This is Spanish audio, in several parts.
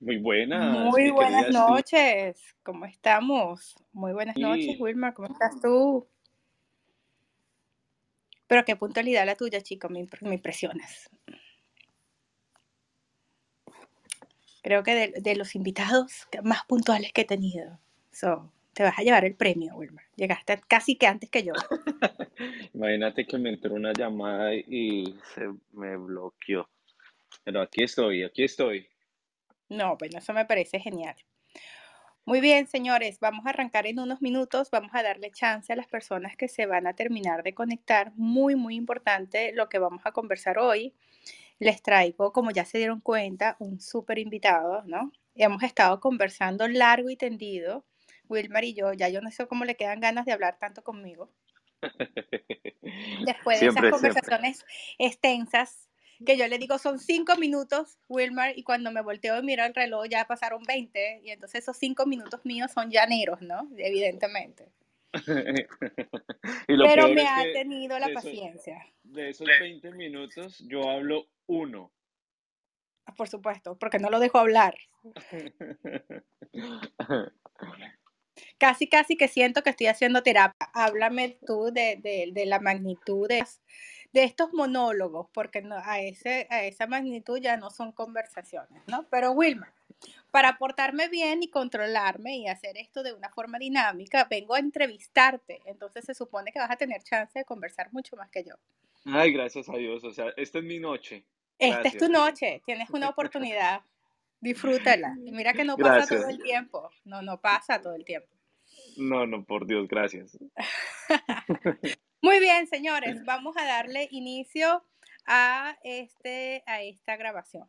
Muy buenas, Muy mi buenas noches, ¿cómo estamos? Muy buenas noches, Sí, Wilmar, ¿cómo estás tú? Pero qué puntualidad la tuya, chico, me, me impresionas. Creo que de, de los invitados más puntuales que he tenido. So, te vas a llevar el premio, Wilmar. Llegaste casi que antes que yo. imagínate que me entró una llamada y se me bloqueó. Pero aquí estoy, aquí estoy. No, bueno, eso me parece genial. Muy bien, señores, vamos a arrancar en unos minutos. Vamos a darle chance a las personas que se van a terminar de conectar. Muy, muy importante lo que vamos a conversar hoy. Les traigo, como ya se dieron cuenta, un súper invitado, ¿no? Hemos estado conversando largo y tendido, Wilmar y yo. Ya yo no sé cómo le quedan ganas de hablar tanto conmigo. Después de esas siempre. conversaciones extensas, que yo le digo son cinco minutos, Wilmar, y cuando me volteo y miro el reloj ya pasaron 20, y entonces esos cinco minutos míos son llaneros, ¿no? Evidentemente. Y lo Pero me ha tenido la de esos, paciencia, de esos 20 minutos yo hablo uno. por supuesto, porque no lo dejo hablar. Casi, casi que siento que estoy haciendo terapia. Háblame tú de, de- de la magnitud de, de estos monólogos, porque no, a, ese, a esa magnitud ya no son conversaciones, ¿no? Pero Wilma, para portarme bien y controlarme y hacer esto de una forma dinámica, vengo a entrevistarte. Entonces se supone que vas a tener chance de conversar mucho más que yo. Ay, gracias a Dios. O sea, esta es mi noche. Esta es tu noche, tienes una oportunidad, disfrútala. Y mira que no pasa todo el tiempo, no, no pasa todo el tiempo. No, no, por Dios, gracias. Muy bien, señores, vamos a darle inicio a, este, a esta grabación.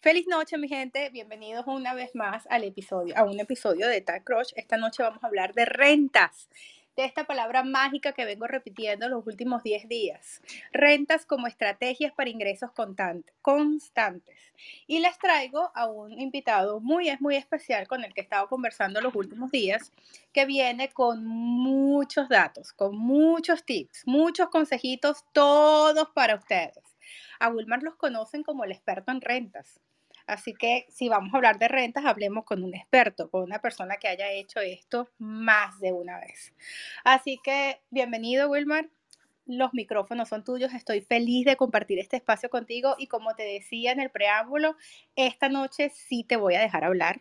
Feliz noche, mi gente. Bienvenidos una vez más al episodio, a un episodio de Tag Crush. Esta noche vamos a hablar de rentas, de esta palabra mágica que vengo repitiendo los últimos 10 días. Rentas como estrategias para ingresos constantes. Y les traigo a un invitado muy, muy especial con el que he estado conversando los últimos días, que viene con muchos datos, con muchos tips, muchos consejitos, todos para ustedes. A Wilmar los conocen como el experto en rentas. Así que si vamos a hablar de rentas, hablemos con un experto, con una persona que haya hecho esto más de una vez. Así que bienvenido, Wilmar. Los micrófonos son tuyos. Estoy feliz de compartir este espacio contigo y como te decía en el preámbulo, esta noche sí te voy a dejar hablar.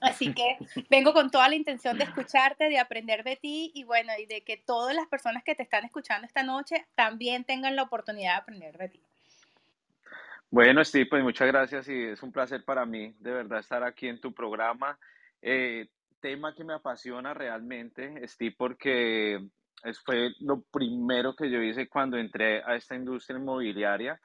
Así que vengo con toda la intención de escucharte, de aprender de ti y bueno, y de que todas las personas que te están escuchando esta noche también tengan la oportunidad de aprender de ti. Bueno, Steve, pues muchas gracias y es un placer para mí de verdad estar aquí en tu programa. Eh, tema que me apasiona realmente, Steve, porque fue lo primero que yo hice cuando entré a esta industria inmobiliaria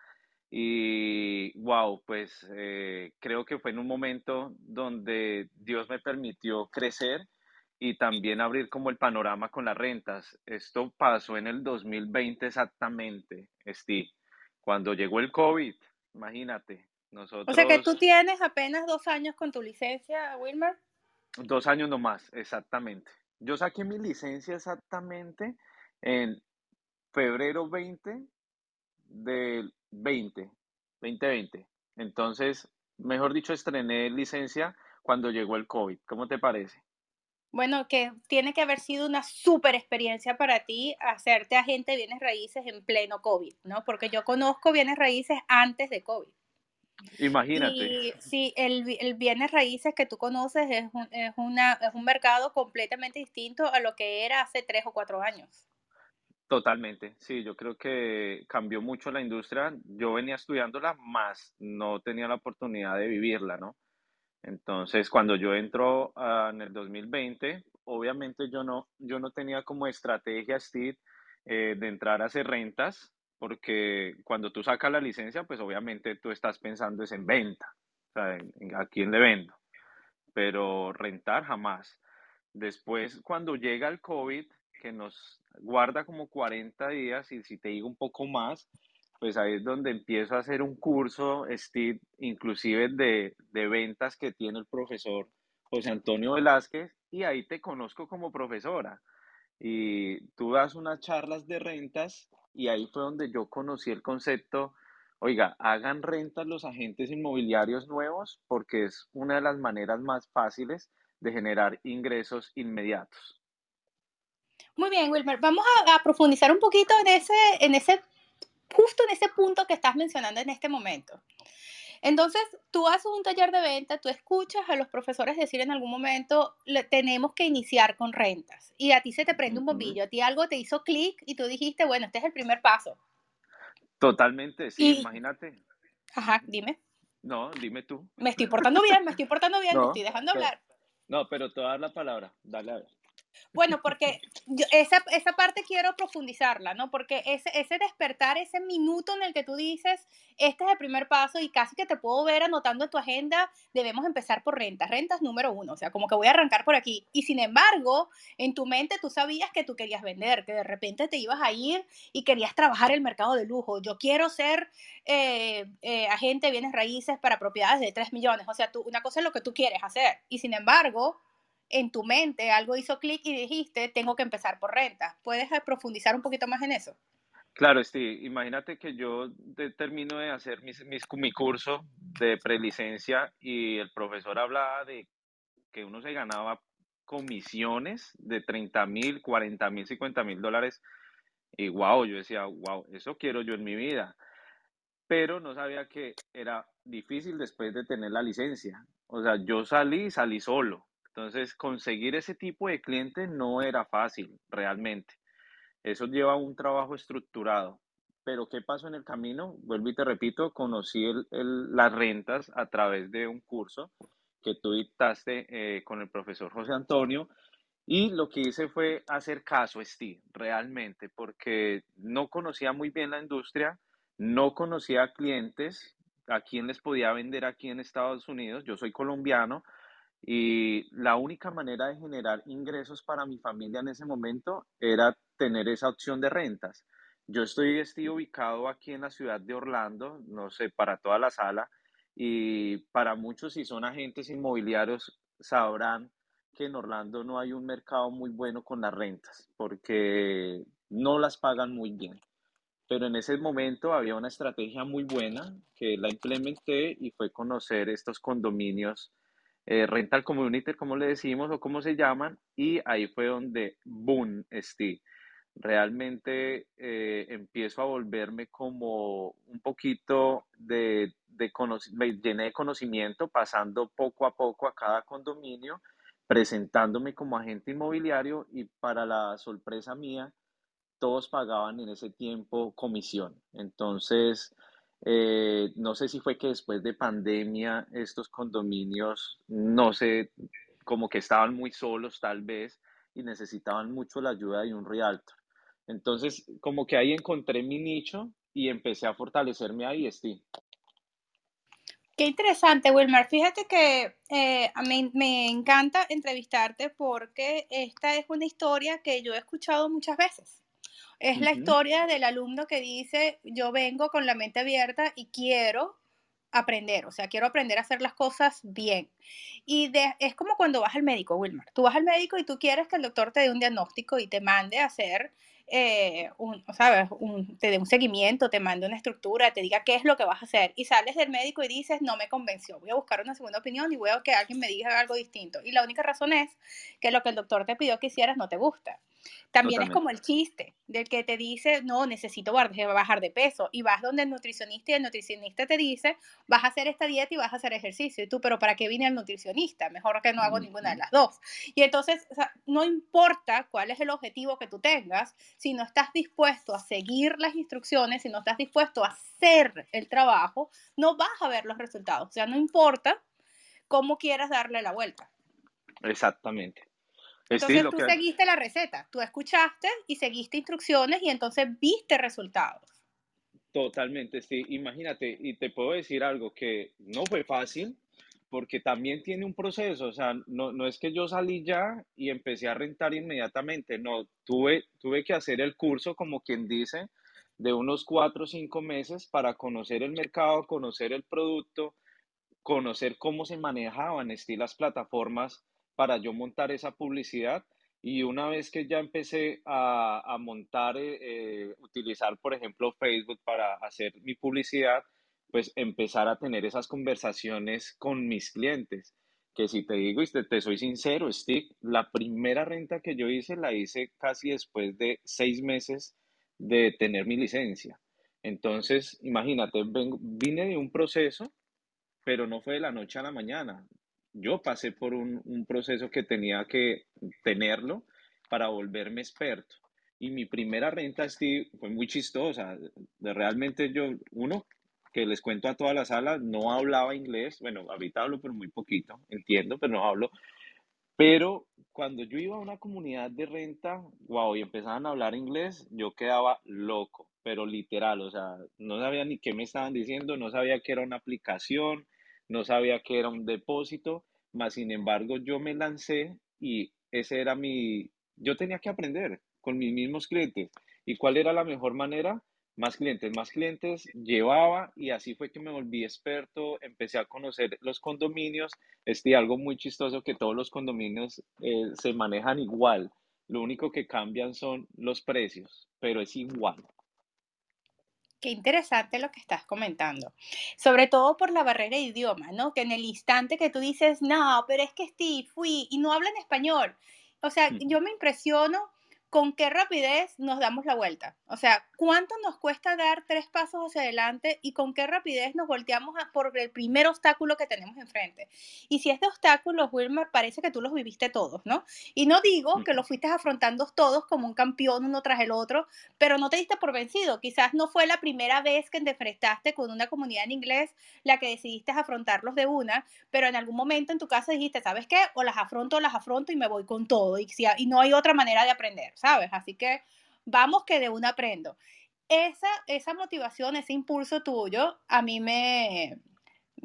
y wow, pues eh, creo que fue en un momento donde Dios me permitió crecer y también abrir como el panorama con las rentas. Esto pasó en el 2020 exactamente, Steve, cuando llegó el COVID. Imagínate, O sea que tú nosotros tienes apenas dos años con tu licencia, Wilmer. dos años nomás, exactamente. Yo saqué mi licencia exactamente en febrero 20 del 20, 2020. Entonces, mejor dicho, estrené licencia cuando llegó el COVID. ¿Cómo te parece? Bueno, que tiene que haber sido una súper experiencia para ti hacerte agente de bienes raíces en pleno COVID, ¿no? Porque yo conozco bienes raíces antes de COVID. Imagínate. Y sí, el, el bienes raíces que tú conoces es un, es una, es un mercado completamente distinto a lo que era hace tres o cuatro años. Totalmente, sí, yo creo que cambió mucho la industria. Yo venía estudiándola, más no tenía la oportunidad de vivirla, ¿no? Entonces, cuando yo entro ah, en el 2020, obviamente yo no, yo no tenía como estrategia, Steve, eh, de entrar a hacer rentas, porque cuando tú sacas la licencia, pues obviamente tú estás pensando es en venta, o sea, a quién le vendo, pero rentar jamás. Después, cuando llega el COVID, que nos guarda como 40 días, y si te digo un poco más, pues ahí es donde empiezo a hacer un curso, Steve, inclusive de, de ventas que tiene el profesor José Antonio Velázquez, y ahí te conozco como profesora. Y tú das unas charlas de rentas, y ahí fue donde yo conocí el concepto, oiga, hagan rentas los agentes inmobiliarios nuevos porque es una de las maneras más fáciles de generar ingresos inmediatos. Muy bien, Wilmer. Vamos a, profundizar un poquito en ese, en ese, justo en ese punto que estás mencionando en este momento. Entonces, tú haces un taller de venta, tú escuchas a los profesores decir en algún momento, tenemos que iniciar con rentas. Y a ti se te prende un bombillo, a ti algo te hizo clic y tú dijiste, bueno, este es el primer paso. Totalmente, sí, imagínate. Ajá, dime. No, dime tú. Me estoy portando bien, me estoy portando bien, me estoy dejando hablar. No, pero te voy a dar la palabra, dale a ver. Bueno, porque esa, esa, parte quiero profundizarla, ¿no? Porque ese, ese despertar, ese minuto en el que tú dices, este es el primer paso y casi que te puedo ver anotando en tu agenda, debemos empezar por rentas, rentas número uno, o sea, como que voy a arrancar por aquí. Y sin embargo, en tu mente tú sabías que tú querías vender, que de repente te ibas a ir y querías trabajar el mercado de lujo. Yo quiero ser eh, eh, agente de bienes raíces para propiedades de 3 millones, o sea, tú, una cosa es lo que tú quieres hacer. Y sin embargo, en tu mente algo hizo clic y dijiste, tengo que empezar por renta. ¿Puedes eh, profundizar un poquito más en eso? Claro, sí. Imagínate que yo termino de hacer mis, mi curso de prelicencia y el profesor hablaba de que uno se ganaba comisiones de 30 mil, 40 mil, 50 mil dólares. Y wow, yo decía, wow, eso quiero yo en mi vida. Pero no sabía que era difícil después de tener la licencia. O sea, yo salí y salí solo. Entonces, conseguir ese tipo de cliente no era fácil, realmente. Eso lleva un trabajo estructurado. Pero ¿qué pasó en el camino? Vuelvo y te repito, conocí las rentas a través de un curso que tú dictaste eh, con el profesor José Antonio. Y lo que hice fue hacer caso a Steve, realmente, porque no conocía muy bien la industria, no conocía clientes, a quién les podía vender aquí en Estados Unidos. Yo soy colombiano, y la única manera de generar ingresos para mi familia en ese momento era tener esa opción de rentas. Yo estoy, estoy ubicado aquí en la ciudad de Orlando, no sé, para toda la sala, y para muchos si son agentes inmobiliarios sabrán que en Orlando no hay un mercado muy bueno con las rentas, porque no las pagan muy bien. Pero en ese momento había una estrategia muy buena que la implementé y fue conocer estos condominios eh, rental community, como le decimos o como se llaman, y ahí fue donde, boom, Steve. Realmente eh, empiezo a volverme como un poquito de, de me llené de conocimiento, pasando poco a poco a cada condominio, presentándome como agente inmobiliario y para la sorpresa mía, todos pagaban en ese tiempo comisión. Entonces, eh, no sé si fue que después de pandemia estos condominios, no sé, como que estaban muy solos tal vez y necesitaban mucho la ayuda de un realtor. Entonces, como que ahí encontré mi nicho y empecé a fortalecerme ahí, sí. Qué interesante, Wilmer. Fíjate que eh, a mí me encanta entrevistarte porque esta es una historia que yo he escuchado muchas veces. Es la historia del alumno que dice, yo vengo con la mente abierta y quiero aprender, o sea, quiero aprender a hacer las cosas bien. Y es como cuando vas al médico, Wilmer. Tú vas al médico y tú quieres que el doctor te dé un diagnóstico y te mande a hacer eh, un, ¿sabes? te dé un seguimiento, te mande una estructura, te diga qué es lo que vas a hacer y sales del médico y dices, no me convenció, voy a buscar una segunda opinión y veo que alguien me diga algo distinto. Y la única razón es que lo que el doctor te pidió que hicieras no te gusta. También es como el chiste del que te dice, no, necesito bajar de peso. Y vas donde el nutricionista y el nutricionista te dice, vas a hacer esta dieta y vas a hacer ejercicio. Y tú, pero ¿para qué vine el nutricionista? Mejor que no hago ninguna de las dos. Y entonces, no importa cuál es el objetivo que tú tengas, si no estás dispuesto a seguir las instrucciones, si no estás dispuesto a hacer el trabajo, no vas a ver los resultados. O sea, no importa cómo quieras darle la vuelta. Exactamente. Entonces tú seguiste la receta, tú escuchaste y seguiste instrucciones y entonces viste resultados. Totalmente, sí. Imagínate, y te puedo decir algo que no fue fácil, porque también tiene un proceso, o sea, no, no es que yo salí ya y empecé a rentar inmediatamente, no, tuve, tuve que hacer el curso, como quien dice, de unos cuatro o cinco meses para conocer el mercado, conocer el producto, conocer cómo se manejaban las plataformas para yo montar esa publicidad. Y una vez que ya empecé a, a montar, eh, eh, utilizar, por ejemplo, Facebook para hacer mi publicidad, pues empezar a tener esas conversaciones con mis clientes. Que si te digo y te, te soy sincero, Steve, la primera renta que yo hice la hice casi después de seis meses de tener mi licencia. Entonces, imagínate, vine de un proceso, pero no fue de la noche a la mañana. Yo pasé por un, un proceso que tenía que tenerlo para volverme experto. Y mi primera renta, Steve, fue muy chistosa. Realmente yo, uno, que les cuento a toda la sala, no hablaba inglés. Bueno, ahorita hablo, pero muy poquito, entiendo, pero no hablo. Pero cuando yo iba a una comunidad de renta, wow, y empezaban a hablar inglés, yo quedaba loco, pero literal, o sea, no sabía ni qué me estaban diciendo, no sabía que era una aplicación, no sabía que era un depósito, más sin embargo yo me lancé y ese era mi, yo tenía que aprender con mis mismos clientes. ¿Y cuál era la mejor manera? Más clientes, más clientes, llevaba y así fue que me volví experto, empecé a conocer los condominios, este, algo muy chistoso que todos los condominios eh, se manejan igual, lo único que cambian son los precios, pero es igual. Qué interesante lo que estás comentando, sobre todo por la barrera de idioma, ¿no? Que en el instante que tú dices, no, pero es que Steve, fui y no hablan español. O sea, yo me impresiono con qué rapidez nos damos la vuelta. O sea, ¿cuánto nos cuesta dar tres pasos hacia adelante y con qué rapidez nos volteamos por el primer obstáculo que tenemos enfrente? Y si este obstáculo, Wilmer, parece que tú los viviste todos, ¿no? Y no digo que los fuiste afrontando todos como un campeón uno tras el otro, pero no te diste por vencido. Quizás no fue la primera vez que te enfrentaste con una comunidad en inglés la que decidiste afrontarlos de una, pero en algún momento en tu casa dijiste, ¿sabes qué? O las afronto o las afronto y me voy con todo. Y, si, y no hay otra manera de aprender. ¿Sabes? Así que vamos que de una aprendo. Esa, esa motivación, ese impulso tuyo, a mí me,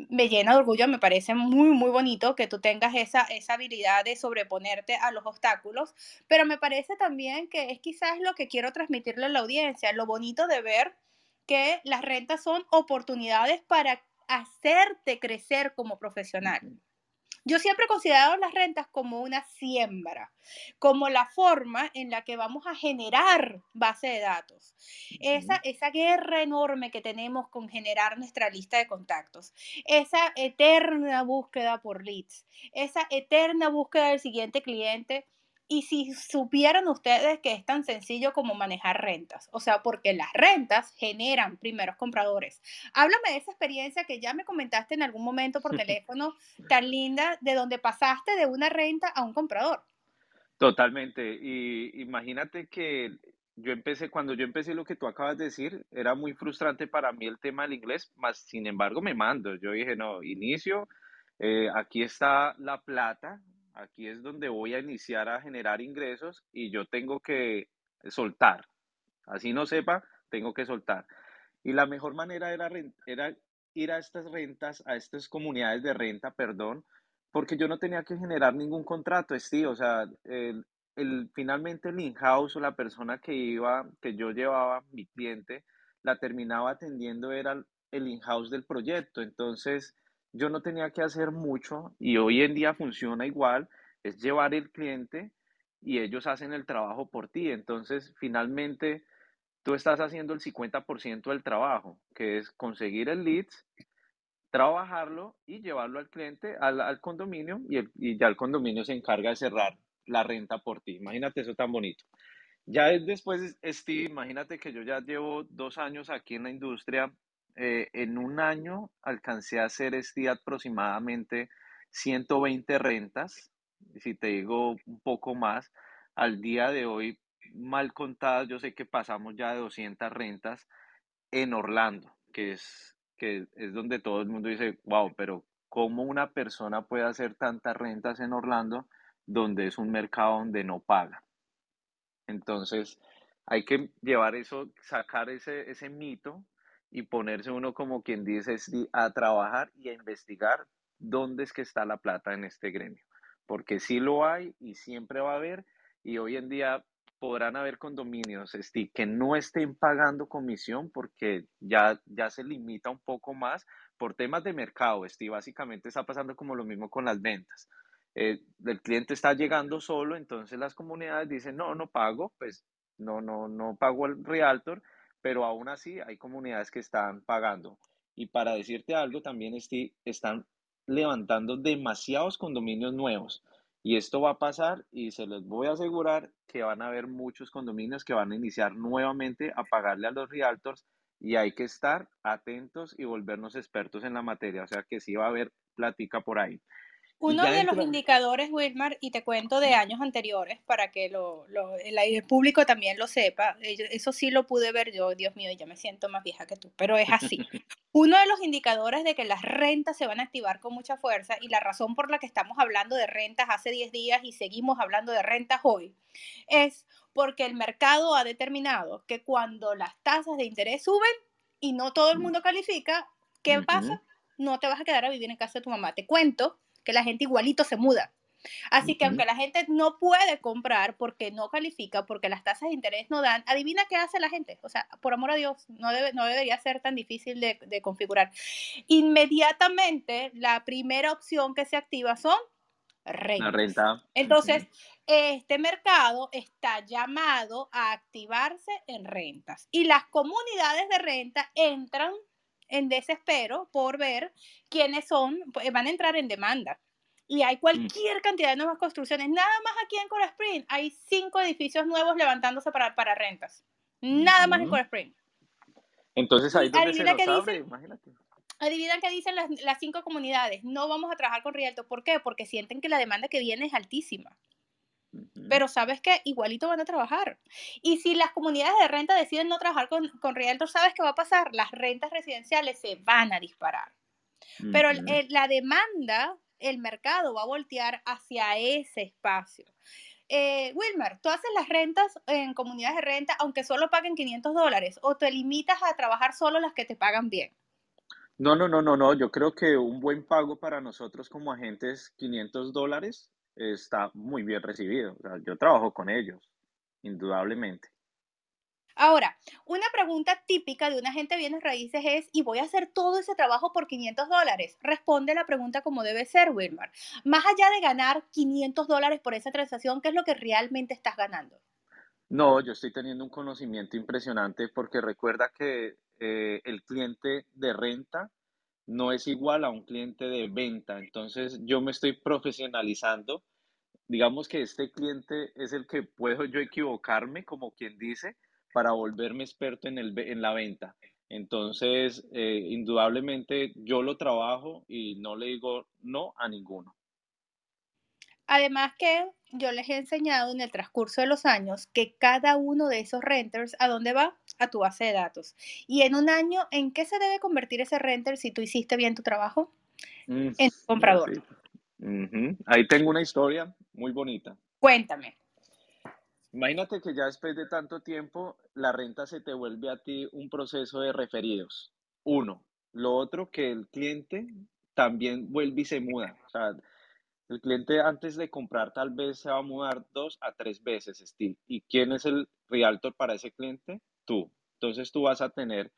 me llena de orgullo, me parece muy, muy bonito que tú tengas esa, esa habilidad de sobreponerte a los obstáculos, pero me parece también que es quizás lo que quiero transmitirle a la audiencia, lo bonito de ver que las rentas son oportunidades para hacerte crecer como profesional. Yo siempre he considerado las rentas como una siembra, como la forma en la que vamos a generar base de datos. Esa, esa guerra enorme que tenemos con generar nuestra lista de contactos, esa eterna búsqueda por leads, esa eterna búsqueda del siguiente cliente y si supieran ustedes que es tan sencillo como manejar rentas, o sea, porque las rentas generan primeros compradores. Háblame de esa experiencia que ya me comentaste en algún momento por teléfono, tan linda, de donde pasaste de una renta a un comprador. Totalmente. Y imagínate que yo empecé, cuando yo empecé lo que tú acabas de decir, era muy frustrante para mí el tema del inglés, más sin embargo me mando. Yo dije, no, inicio, eh, aquí está la plata, aquí es donde voy a iniciar a generar ingresos y yo tengo que soltar. Así no sepa, tengo que soltar. Y la mejor manera era, ir a estas rentas, a estas comunidades de renta, perdón, porque yo no tenía que generar ningún contrato, o sea, el, finalmente el in-house o la persona que iba, que yo llevaba, mi cliente, la terminaba atendiendo era el in-house del proyecto. Entonces, yo no tenía que hacer mucho y hoy en día funciona igual, es llevar el cliente y ellos hacen el trabajo por ti. Entonces, finalmente, tú estás haciendo el 50% del trabajo, que es conseguir el leads, trabajarlo y llevarlo al cliente, al, condominio, y, y, ya el condominio se encarga de cerrar la renta por ti. Imagínate eso tan bonito. Ya después, Steve, imagínate que yo ya llevo dos años aquí en la industria eh, en un año alcancé a hacer este aproximadamente 120 rentas, si te digo un poco más, al día de hoy, mal contadas, yo sé que pasamos ya de 200 rentas en Orlando, que es, que es donde todo el mundo dice, wow, pero ¿cómo una persona puede hacer tantas rentas en Orlando donde es un mercado donde no paga? Entonces, hay que llevar eso, sacar ese, ese mito y ponerse uno como quien dice a trabajar y a investigar dónde es que está la plata en este gremio. Porque sí lo hay y siempre va a haber y hoy en día podrán haber condominios que no estén pagando comisión porque ya, ya se limita un poco más por temas de mercado. Esti, básicamente está pasando como lo mismo con las ventas. eh, el cliente está llegando solo, entonces las comunidades dicen, no, no pago, pues no, no, no pago el realtor, pero aún así hay comunidades que están pagando. Y para decirte algo, también están levantando demasiados condominios nuevos. Y esto va a pasar y se les voy a asegurar que van a haber muchos condominios que van a iniciar nuevamente a pagarle a los realtors y hay que estar atentos y volvernos expertos en la materia. O sea que sí va a haber plática por ahí. Uno de los indicadores, Wilmar, y te cuento de años anteriores para que lo, el, público también lo sepa, eso sí lo pude ver yo, Dios mío, ya me siento más vieja que tú, pero es así. Uno de los indicadores de que las rentas se van a activar con mucha fuerza y la razón por la que estamos hablando de rentas hace 10 días y seguimos hablando de rentas hoy es porque el mercado ha determinado que cuando las tasas de interés suben y no todo el mundo califica, ¿qué pasa? No te vas a quedar a vivir en casa de tu mamá. Te cuento que la gente igualito se muda. Así que aunque la gente no puede comprar porque no califica, porque las tasas de interés no dan, adivina qué hace la gente. O sea, por amor a Dios, no, debe, no debería ser tan difícil de, configurar. Inmediatamente, la primera opción que se activa son rentas. Renta. Entonces, este mercado está llamado a activarse en rentas y las comunidades de renta entran en desespero por ver quiénes son, pues, van a entrar en demanda. Y hay mm. cualquier cantidad de nuevas construcciones. Nada más aquí en Coral Spring hay cinco edificios nuevos levantándose para, para rentas. Nada más en Coral Spring. Entonces ahí donde se nos abre, imagínate. Adivina qué dicen las, las, cinco comunidades. No vamos a trabajar con Rialto. ¿Por qué? Porque sienten que la demanda que viene es altísima. Pero sabes que igualito van a trabajar. Y si las comunidades de renta deciden no trabajar con, con Realtor, ¿sabes qué va a pasar? Las rentas residenciales se van a disparar. Pero la demanda, el mercado va a voltear hacia ese espacio. Eh, Wilmer, ¿tú haces las rentas en comunidades de renta aunque solo paguen 500 dólares o te limitas a trabajar solo las que te pagan bien? No, no, no, no, no. Yo creo que un buen pago para nosotros como agentes, 500 dólares, está muy bien recibido. yo trabajo con ellos, indudablemente. Ahora, una pregunta típica de una agente de bienes raíces es, ¿y voy a hacer todo ese trabajo por 500 dólares? Responde la pregunta como debe ser, Wilmar. Más allá de ganar 500 dólares por esa transacción, ¿qué es lo que realmente estás ganando? No, yo estoy teniendo un conocimiento impresionante porque recuerda que eh, el cliente de renta no es igual a un cliente de venta. Entonces yo me estoy profesionalizando. Digamos que este cliente es el que puedo yo equivocarme, como quien dice, para volverme experto en, el, en la venta. Entonces, eh, indudablemente yo lo trabajo y no le digo no a ninguno. Además que yo les he enseñado en el transcurso de los años que cada uno de esos renters, ¿a dónde va? A tu base de datos. Y en un año, ¿en qué se debe convertir ese renter si tú hiciste bien tu trabajo? Mm, en comprador. Ahí tengo una historia muy bonita. Cuéntame. Imagínate que ya después de tanto tiempo, la renta se te vuelve a ti un proceso de referidos. Uno. Lo otro, que el cliente también vuelve y se muda. O sea, el cliente antes de comprar tal vez se va a mudar dos a tres veces, Steve. ¿Y quién es el realtor para ese cliente? Tú. Entonces tú vas a tener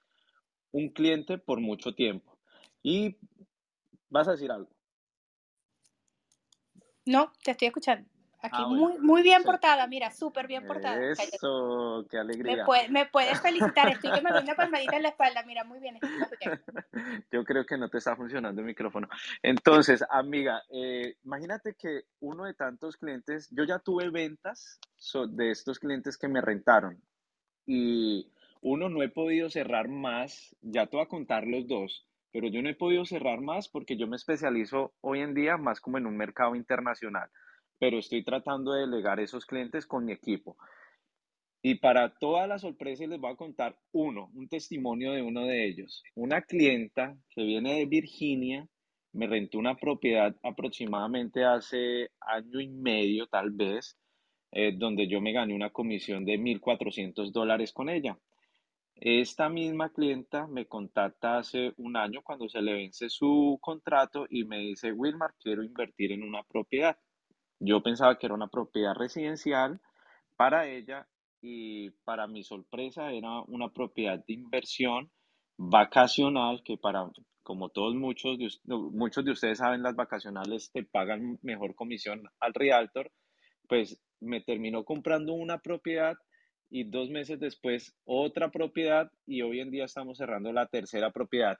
un cliente por mucho tiempo. Y vas a decir algo. No, te estoy escuchando. Aquí ah, muy, muy bien portada, mira, súper bien portada. Eso, qué alegría. Me, puedes felicitar, estoy que me doy una palmadita en la espalda, mira, muy bien. Yo creo que no te está funcionando el micrófono. Entonces, amiga, eh, imagínate que uno de tantos clientes, yo ya tuve ventas de estos clientes que me rentaron uno no he podido cerrar más, ya te voy a contar los dos, pero yo no he podido cerrar más porque yo me especializo hoy en día más como en un mercado internacional pero estoy tratando de delegar esos clientes con mi equipo. Y para toda la sorpresa les voy a contar uno, un testimonio de uno de ellos. Una clienta que viene de Virginia me rentó una propiedad aproximadamente hace año y medio, tal vez, eh, donde yo me gané una comisión de 1.400 dólares con ella. Esta misma clienta me contacta hace un año cuando se le vence su contrato y me dice, Wilmar, quiero invertir en una propiedad. Yo pensaba que era una propiedad residencial para ella y para mi sorpresa era una propiedad de inversión vacacional que para como todos muchos de, muchos de ustedes saben, las vacacionales te pagan mejor comisión al realtor, pues me terminó comprando una propiedad y dos meses después otra propiedad y hoy en día estamos cerrando la tercera propiedad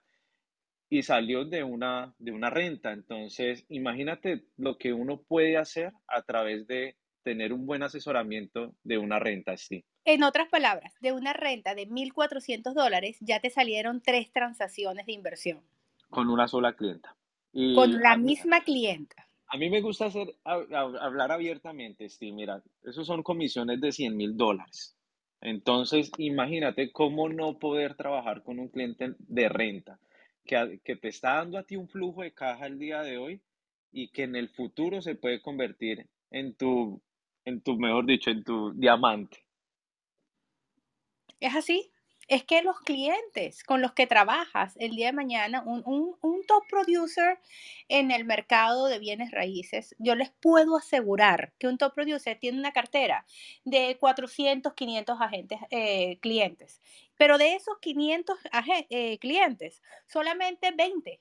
y salió de una, de una renta. Entonces, imagínate lo que uno puede hacer a través de tener un buen asesoramiento de una renta, sí. En otras palabras, de una renta de 1.400 dólares ya te salieron tres transacciones de inversión. Con una sola clienta. Con la misma clienta. A mí me gusta hacer, hablar abiertamente, sí, mira, esos son comisiones de 100 mil dólares. Entonces, imagínate cómo no poder trabajar con un cliente de renta que, que te está dando a ti un flujo de caja el día de hoy y que en el futuro se puede convertir en tu en tu, mejor dicho, en tu diamante. Es así. Es que los clientes con los que trabajas el día de mañana, un, un, top producer en el mercado de bienes raíces, yo les puedo asegurar que un top producer tiene una cartera de 400, 500 agentes, eh, clientes. Pero de esos 500 eh, clientes, solamente 20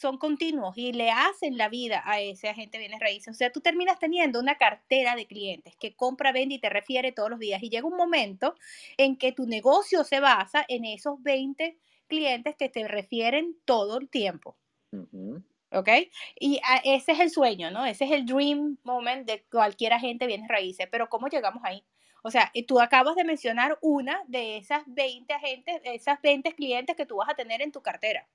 son continuos y le hacen la vida a ese agente de bienes raíces. O sea, tú terminas teniendo una cartera de clientes que compra, vende y te refiere todos los días. Y llega un momento en que tu negocio se basa en esos 20 clientes que te refieren todo el tiempo. ¿Ok? Y ese es el sueño, ¿no? Ese es el dream moment de cualquier agente de bienes raíces. Pero ¿cómo llegamos ahí? O sea, tú acabas de mencionar una de esas 20 agentes, esas 20 clientes que tú vas a tener en tu cartera.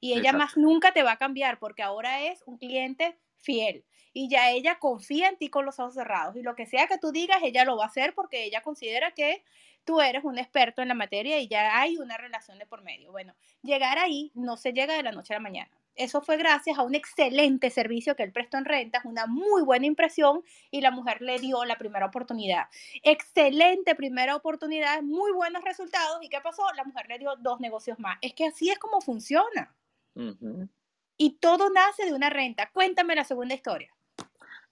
Y ella más nunca te va a cambiar porque ahora es un cliente fiel. Y ya ella confía en ti con los ojos cerrados. Y lo que sea que tú digas, ella lo va a hacer porque ella considera que tú eres un experto en la materia y ya hay una relación de por medio. Bueno, llegar ahí no se llega de la noche a la mañana. Eso fue gracias a un excelente servicio que él prestó en rentas, una muy buena impresión y la mujer le dio la primera oportunidad. Excelente primera oportunidad, muy buenos resultados. ¿Y qué pasó? La mujer le dio dos negocios más. Es que así es como funciona. Y todo nace de una renta. Cuéntame la segunda historia.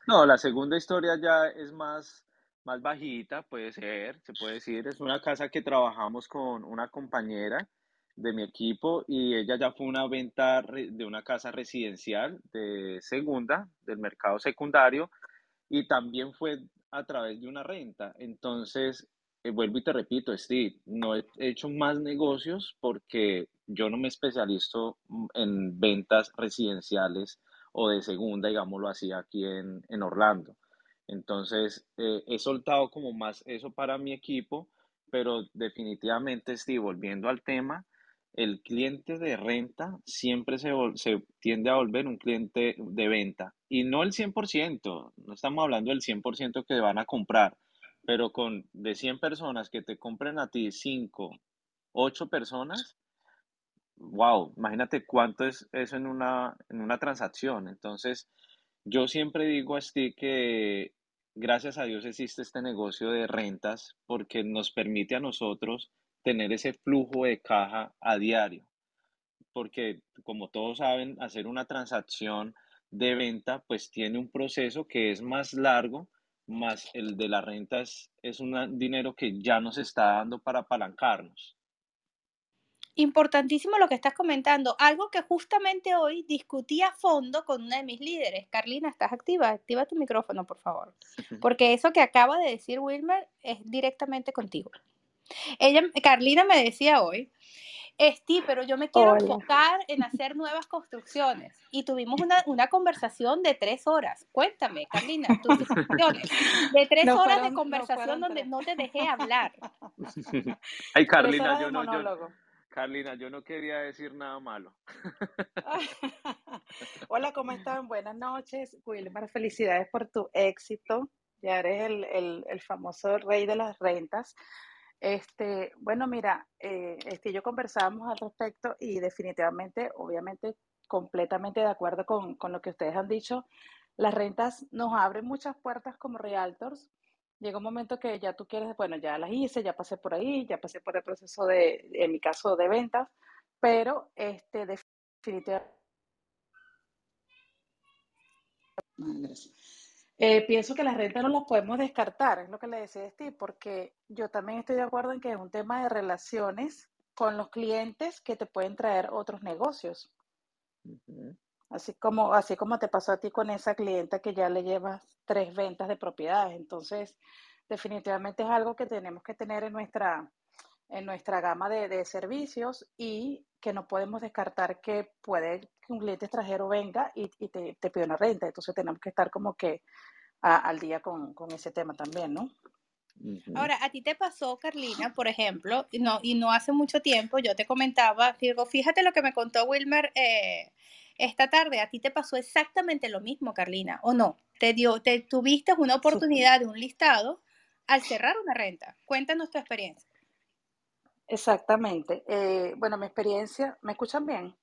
No, la segunda historia ya es más, más bajita, puede ser, se puede decir. Es una casa que trabajamos con una compañera de mi equipo y ella ya fue una venta de una casa residencial de segunda, del mercado secundario, y también fue a través de una renta. Entonces, eh, vuelvo y te repito, Steve, no he hecho más negocios porque yo no me especializo en ventas residenciales o de segunda, digámoslo así, aquí en, en Orlando. Entonces, eh, he soltado como más eso para mi equipo, pero definitivamente, Steve, volviendo al tema, el cliente de renta siempre se, se, tiende a volver un cliente de venta. Y no el 100%, no estamos hablando del 100% que van a comprar, pero con de 100 personas que te compren a ti 5, 8 personas, wow, imagínate cuánto es eso en una, en una transacción. Entonces, yo siempre digo a ti que gracias a Dios existe este negocio de rentas porque nos permite a nosotros tener ese flujo de caja a diario. Porque como todos saben, hacer una transacción de venta pues tiene un proceso que es más largo más el de las rentas es un dinero que ya nos está dando para apalancarnos. Importantísimo lo que estás comentando. Algo que justamente hoy discutí a fondo con una de mis líderes. Carlina, ¿estás activa? Activa tu micrófono, por favor. Porque eso que acaba de decir Wilmer es directamente contigo. Ella, Carlina me decía hoy Esti, pero yo me quiero enfocar en hacer nuevas construcciones. Y tuvimos una, una conversación de tres horas. Cuéntame, Carlina, tus construcciones. De tres horas de conversación donde no te dejé hablar. Ay, Carlina, yo no, yo, Carlina, yo no quería decir nada malo. Hola, ¿cómo están? Buenas noches. Wilmar, felicidades por tu éxito. Ya eres el, el, el famoso rey de las rentas. Este, bueno, mira, eh, este, yo conversábamos al respecto y definitivamente, obviamente, completamente de acuerdo con, con, lo que ustedes han dicho. Las rentas nos abren muchas puertas como realtors. Llega un momento que ya tú quieres, bueno, ya las hice, ya pasé por ahí, ya pasé por el proceso de, en mi caso, de ventas, pero este, definitivamente... Eh, pienso que las rentas no las podemos descartar, es lo que le decía Steve, porque yo también estoy de acuerdo en que es un tema de relaciones con los clientes que te pueden traer otros negocios. Así como, así como te pasó a ti con esa clienta que ya le llevas tres ventas de propiedades. Entonces, definitivamente es algo que tenemos que tener en nuestra, en nuestra gama de, servicios y que no podemos descartar que puede que un cliente extranjero venga y, te, te pida una renta. Entonces tenemos que estar como que al día con, con, ese tema también, ¿no? Ahora, a ti te pasó, Carlina, por ejemplo, y no, y no hace mucho tiempo, yo te comentaba, digo, fíjate lo que me contó Wilmer eh, esta tarde, a ti te pasó exactamente lo mismo, Carlina, ¿o no? Te dio, te tuviste una oportunidad de un listado al cerrar una renta. Cuéntanos tu experiencia. Exactamente. Eh, bueno, mi experiencia, ¿me escuchan bien?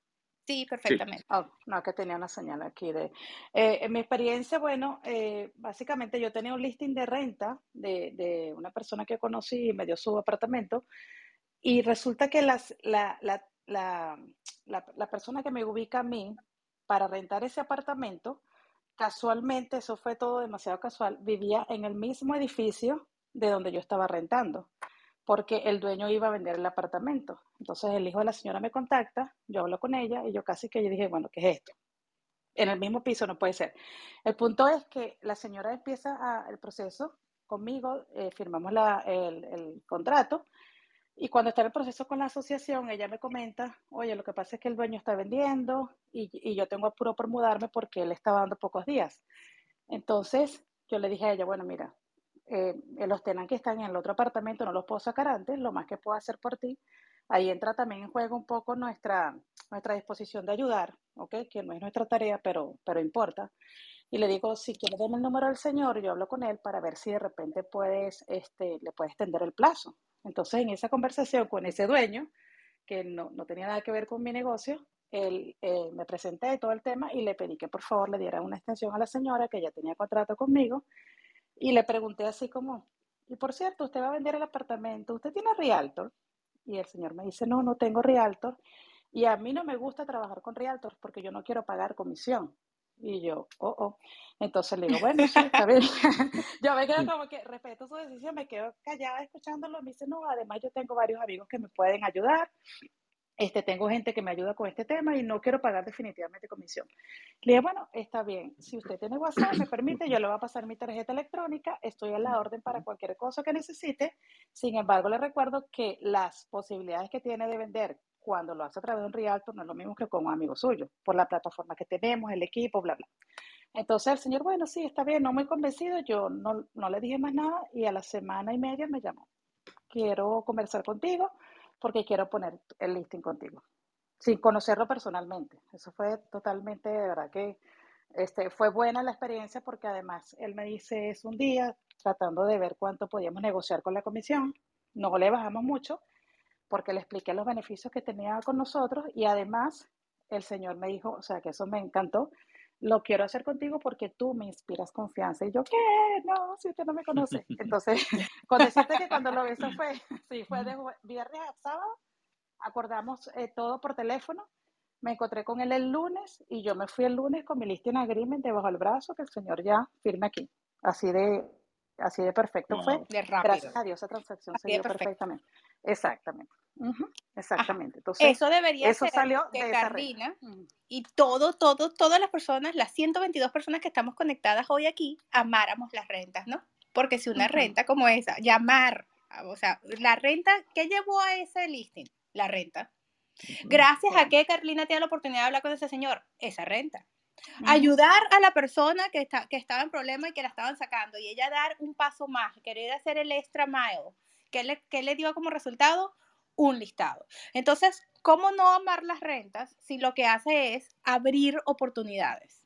Sí, perfectamente. Oh, no, que tenía una señal aquí de... Eh, en mi experiencia, bueno, eh, básicamente yo tenía un listing de renta de, de, una persona que conocí y me dio su apartamento y resulta que las, la, la, la, la, persona que me ubica a mí para rentar ese apartamento, casualmente, eso fue todo demasiado casual, vivía en el mismo edificio de donde yo estaba rentando porque el dueño iba a vender el apartamento. Entonces el hijo de la señora me contacta, yo hablo con ella y yo casi que yo dije, bueno, ¿qué es esto? En el mismo piso no puede ser. El punto es que la señora empieza el proceso conmigo, eh, firmamos el, contrato y cuando está en el proceso con la asociación, ella me comenta, oye, lo que pasa es que el dueño está vendiendo y, y yo tengo apuro por mudarme porque él estaba dando pocos días. Entonces yo le dije a ella, bueno, mira, eh, los tenants que están en el otro apartamento no los puedo sacar antes, lo más que puedo hacer por ti. Ahí entra también en juego un poco nuestra, nuestra disposición de ayudar, ¿ok? Que no es nuestra tarea, pero, pero importa. Y le digo, si quieres darme el número del señor, yo hablo con él para ver si de repente puedes, este, le puedes extender el plazo. Entonces, en esa conversación con ese dueño, que no, no tenía nada que ver con mi negocio, él, eh, me presenté todo el tema y le pedí que por favor le diera una extensión a la señora que ya tenía contrato conmigo y le pregunté así como, y por cierto, usted va a vender el apartamento, ¿usted tiene Realtor? Y el señor me dice, no, no tengo Realtor. Y a mí no me gusta trabajar con Realtors porque yo no quiero pagar comisión. Y yo, oh, oh. Entonces le digo, bueno, sí, está bien. yo me quedo como que respeto su decisión, me quedo callada escuchándolo. Me dice, no, además yo tengo varios amigos que me pueden ayudar este, tengo gente que me ayuda con este tema y no quiero pagar definitivamente comisión. Le dije, bueno, está bien, si usted tiene WhatsApp, me permite, yo le voy a pasar mi tarjeta electrónica, estoy a la orden para cualquier cosa que necesite. Sin embargo, le recuerdo que las posibilidades que tiene de vender cuando lo hace a través de un Realtor no es lo mismo que con un amigo suyo, por la plataforma que tenemos, el equipo, bla, bla. Entonces el señor, bueno, sí, está bien, no muy convencido, yo no, no le dije más nada y a la semana y media me llamó. Quiero conversar contigo porque quiero poner el listing contigo, sin conocerlo personalmente. Eso fue totalmente, de verdad que este, fue buena la experiencia porque además él me dice es un día tratando de ver cuánto podíamos negociar con la comisión. No le bajamos mucho porque le expliqué los beneficios que tenía con nosotros y además el señor me dijo, o sea, que eso me encantó, lo quiero hacer contigo porque tú me inspiras confianza. Y yo, ¿qué? No, si usted no me conoce. Entonces, con decirte que cuando lo vi, eso fue, sí, fue de viernes a sábado, acordamos eh, todo por teléfono. Me encontré con él el lunes y yo me fui el lunes con mi listing agreement debajo del brazo que el señor ya firme aquí. Así de, así de perfecto fue. Gracias a Dios, esa transacción se dio perfectamente. Exactamente. Exactamente. Entonces, eso debería eso ser salió de Carolina y todo, todo, todas las personas, las 122 personas que estamos conectadas hoy aquí, amáramos las rentas, ¿no? Porque si una renta como esa, llamar, o sea, la renta, ¿qué llevó a ese listing? La renta. Gracias a que Carolina tiene la oportunidad de hablar con ese señor, esa renta. Ayudar a la persona que, está, que estaba en problema y que la estaban sacando y ella dar un paso más, querer hacer el extra mile. ¿Qué le, qué le dio como resultado? Un listado. Entonces, ¿cómo no amar las rentas si lo que hace es abrir oportunidades?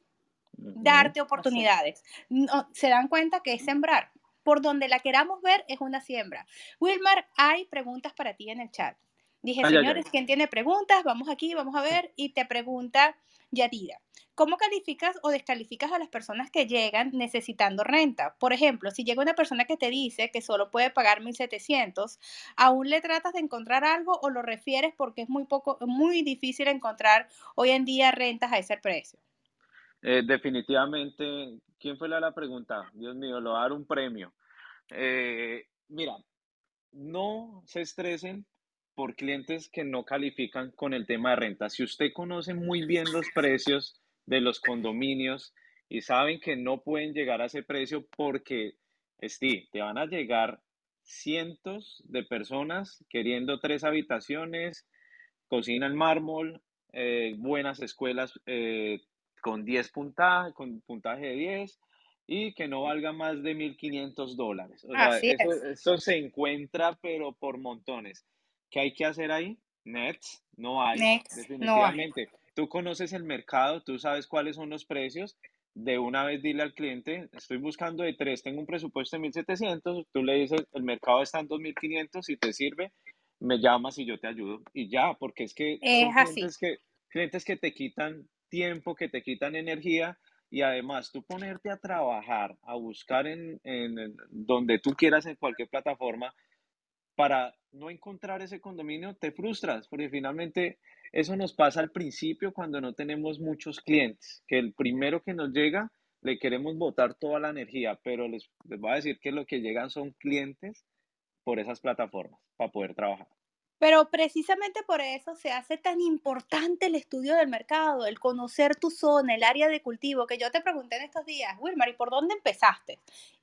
Darte oportunidades. No, se dan cuenta que es sembrar. Por donde la queramos ver es una siembra. Wilmar, hay preguntas para ti en el chat. Dije, señores, ¿quién tiene preguntas? Vamos aquí, vamos a ver. Y te pregunta Yadira. ¿Cómo calificas o descalificas a las personas que llegan necesitando renta? Por ejemplo, si llega una persona que te dice que solo puede pagar 1.700, ¿aún le tratas de encontrar algo o lo refieres porque es muy, poco, muy difícil encontrar hoy en día rentas a ese precio? Eh, definitivamente, ¿quién fue la, la pregunta? Dios mío, lo va a dar un premio. Eh, mira, no se estresen por clientes que no califican con el tema de renta. Si usted conoce muy bien los precios de los condominios y saben que no pueden llegar a ese precio porque, Steve, te van a llegar cientos de personas queriendo tres habitaciones, cocina en mármol, eh, buenas escuelas eh, con 10 puntaje, con puntaje de 10 y que no valga más de 1.500 dólares. O sea, eso, se encuentra, pero por montones. ¿Qué hay que hacer ahí? Nets, no hay. definitivamente. Tú conoces el mercado, tú sabes cuáles son los precios. De una vez dile al cliente, estoy buscando de tres, tengo un presupuesto de 1.700, tú le dices, el mercado está en 2.500, si te sirve, me llamas y yo te ayudo. Y ya, porque es que es clientes, que clientes que te quitan tiempo, que te quitan energía y además tú ponerte a trabajar, a buscar en, en, donde tú quieras en cualquier plataforma para no encontrar ese condominio, te frustras, porque finalmente eso nos pasa al principio cuando no tenemos muchos clientes, que el primero que nos llega le queremos botar toda la energía, pero les, les voy a decir que lo que llegan son clientes por esas plataformas para poder trabajar. Pero precisamente por eso se hace tan importante el estudio del mercado, el conocer tu zona, el área de cultivo, que yo te pregunté en estos días, Wilmar, ¿y por dónde empezaste?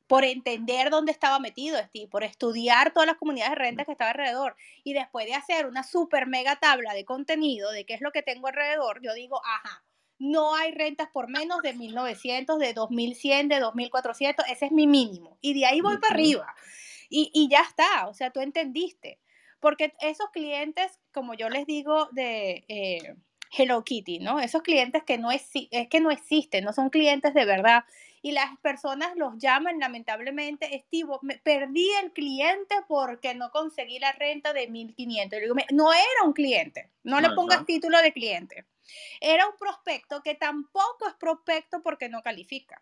Por entender dónde estaba metido Steve, por estudiar todas las comunidades de renta que estaba alrededor y después de hacer una super mega tabla de contenido de qué es lo que tengo alrededor, yo digo, ajá, no hay rentas por menos de 1900, de 2100, de 2400, ese es mi mínimo. Y de ahí voy para arriba. Y, y ya está, o sea, tú entendiste. Porque esos clientes, como yo les digo de eh, Hello Kitty, ¿no? Esos clientes que no, es, es que no existen, no son clientes de verdad. Y las personas los llaman lamentablemente, Estivo, me perdí el cliente porque no conseguí la renta de 1500. Digo, no era un cliente, no le pongas título de cliente. Era un prospecto que tampoco es prospecto porque no califica.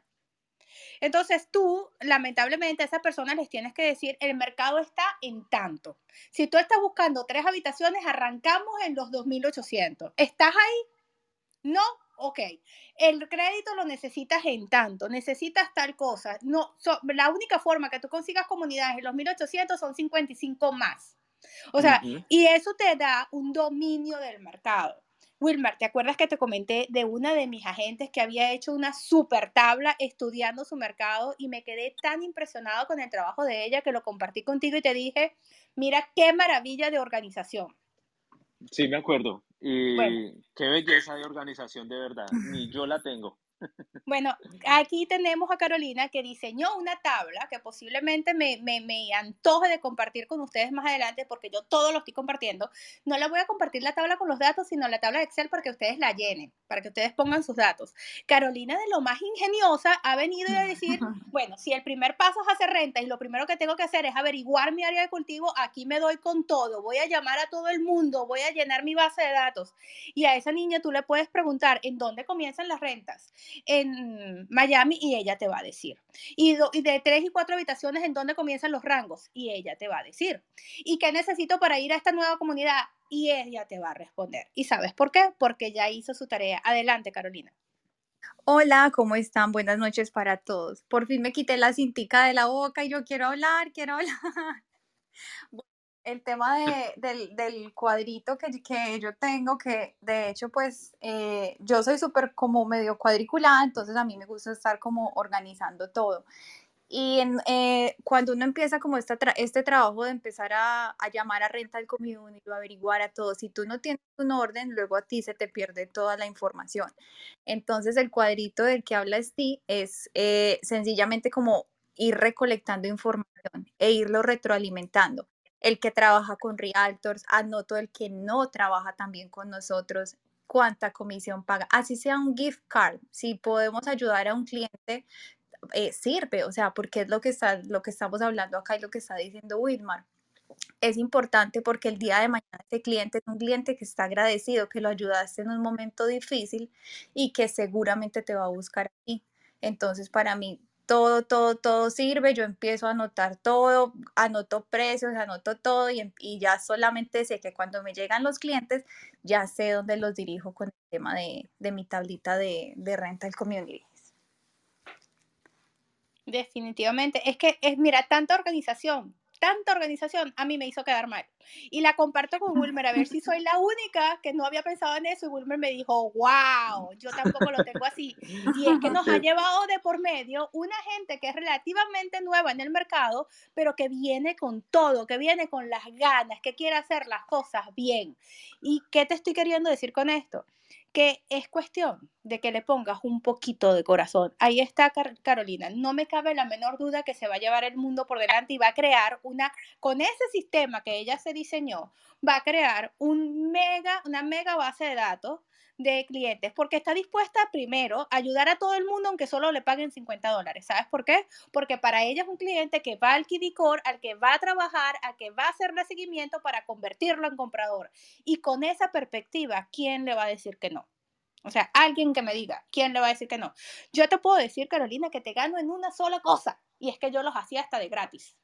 Entonces tú, lamentablemente, a esas personas les tienes que decir, el mercado está en tanto. Si tú estás buscando tres habitaciones, arrancamos en los 2.800. ¿Estás ahí? No, ok, el crédito lo necesitas en tanto, necesitas tal cosa. No, la única forma que tú consigas comunidades en los 1800 son 55 más. O sea, y eso te da un dominio del mercado. Wilmar, ¿te acuerdas que te comenté de una de mis agentes que había hecho una super tabla estudiando su mercado y me quedé tan impresionado con el trabajo de ella que lo compartí contigo y te dije, mira qué maravilla de organización. Sí, me acuerdo. Y qué belleza de organización de verdad. Ni yo la tengo. Bueno, aquí tenemos a Carolina que diseñó una tabla que posiblemente me, me, me, antoje de compartir con ustedes más adelante porque yo todo lo estoy compartiendo. No le voy a compartir la tabla con los datos, sino la tabla de Excel para que ustedes la llenen, para que ustedes pongan sus datos. Carolina, de lo más ingeniosa, ha venido a decir, bueno, si el primer paso es hacer renta y lo primero que tengo que hacer es averiguar mi área de cultivo, aquí me doy con todo, voy a llamar a todo el mundo, voy a llenar mi base de datos. Y a esa niña tú le puedes preguntar en dónde comienzan las rentas en Miami y ella te va a decir. Y, de tres y cuatro habitaciones, ¿en dónde comienzan los rangos? Y ella te va a decir. ¿Y qué necesito para ir a esta nueva comunidad? Y ella te va a responder. ¿Y sabes por qué? Porque ya hizo su tarea. Adelante, Carolina. Hola, ¿cómo están? Buenas noches para todos. Por fin me quité la cintica de la boca y yo quiero hablar, quiero hablar el tema de, del, del, cuadrito que, que, yo tengo, que de hecho pues eh, yo soy súper como medio cuadriculada, entonces a mí me gusta estar como organizando todo. Y en, eh, cuando uno empieza como esta este trabajo de empezar a, a, llamar a renta al community, a averiguar a todo, si tú no tienes un orden, luego a ti se te pierde toda la información. Entonces el cuadrito del que habla Steve es eh, sencillamente como ir recolectando información e irlo retroalimentando el que trabaja con realtors, anoto el que no trabaja también con nosotros, cuánta comisión paga, así sea un gift card, si podemos ayudar a un cliente, eh, sirve, o sea, porque es lo que, está, lo que estamos hablando acá y lo que está diciendo Whitmar. Es importante porque el día de mañana este cliente es un cliente que está agradecido, que lo ayudaste en un momento difícil y que seguramente te va a buscar aquí. Entonces, para mí, todo, todo, todo sirve, yo empiezo a anotar todo, anoto precios, anoto todo y, y, ya solamente sé que cuando me llegan los clientes ya sé dónde los dirijo con el tema de, de mi tablita de, de rental community. Definitivamente, es que es, mira, tanta organización, tanta organización a mí me hizo quedar mal. Y la comparto con Wilmer a ver si soy la única que no había pensado en eso. Y Wilmer me dijo, wow, yo tampoco lo tengo así. Y es que nos ha llevado de por medio una gente que es relativamente nueva en el mercado, pero que viene con todo, que viene con las ganas, que quiere hacer las cosas bien. ¿Y qué te estoy queriendo decir con esto? Que es cuestión de que le pongas un poquito de corazón. Ahí está Carolina. No me cabe la menor duda que se va a llevar el mundo por delante y va a crear una, con ese sistema que ella se diseñó, va a crear un mega, una mega base de datos de clientes, porque está dispuesta primero a ayudar a todo el mundo aunque solo le paguen 50 dólares. ¿Sabes por qué? Porque para ella es un cliente que va al Kidicor, al que va a trabajar, al que va a hacerle seguimiento para convertirlo en comprador. Y con esa perspectiva, ¿quién le va a decir que no? O sea, alguien que me diga, ¿quién le va a decir que no? Yo te puedo decir, Carolina, que te gano en una sola cosa, y es que yo los hacía hasta de gratis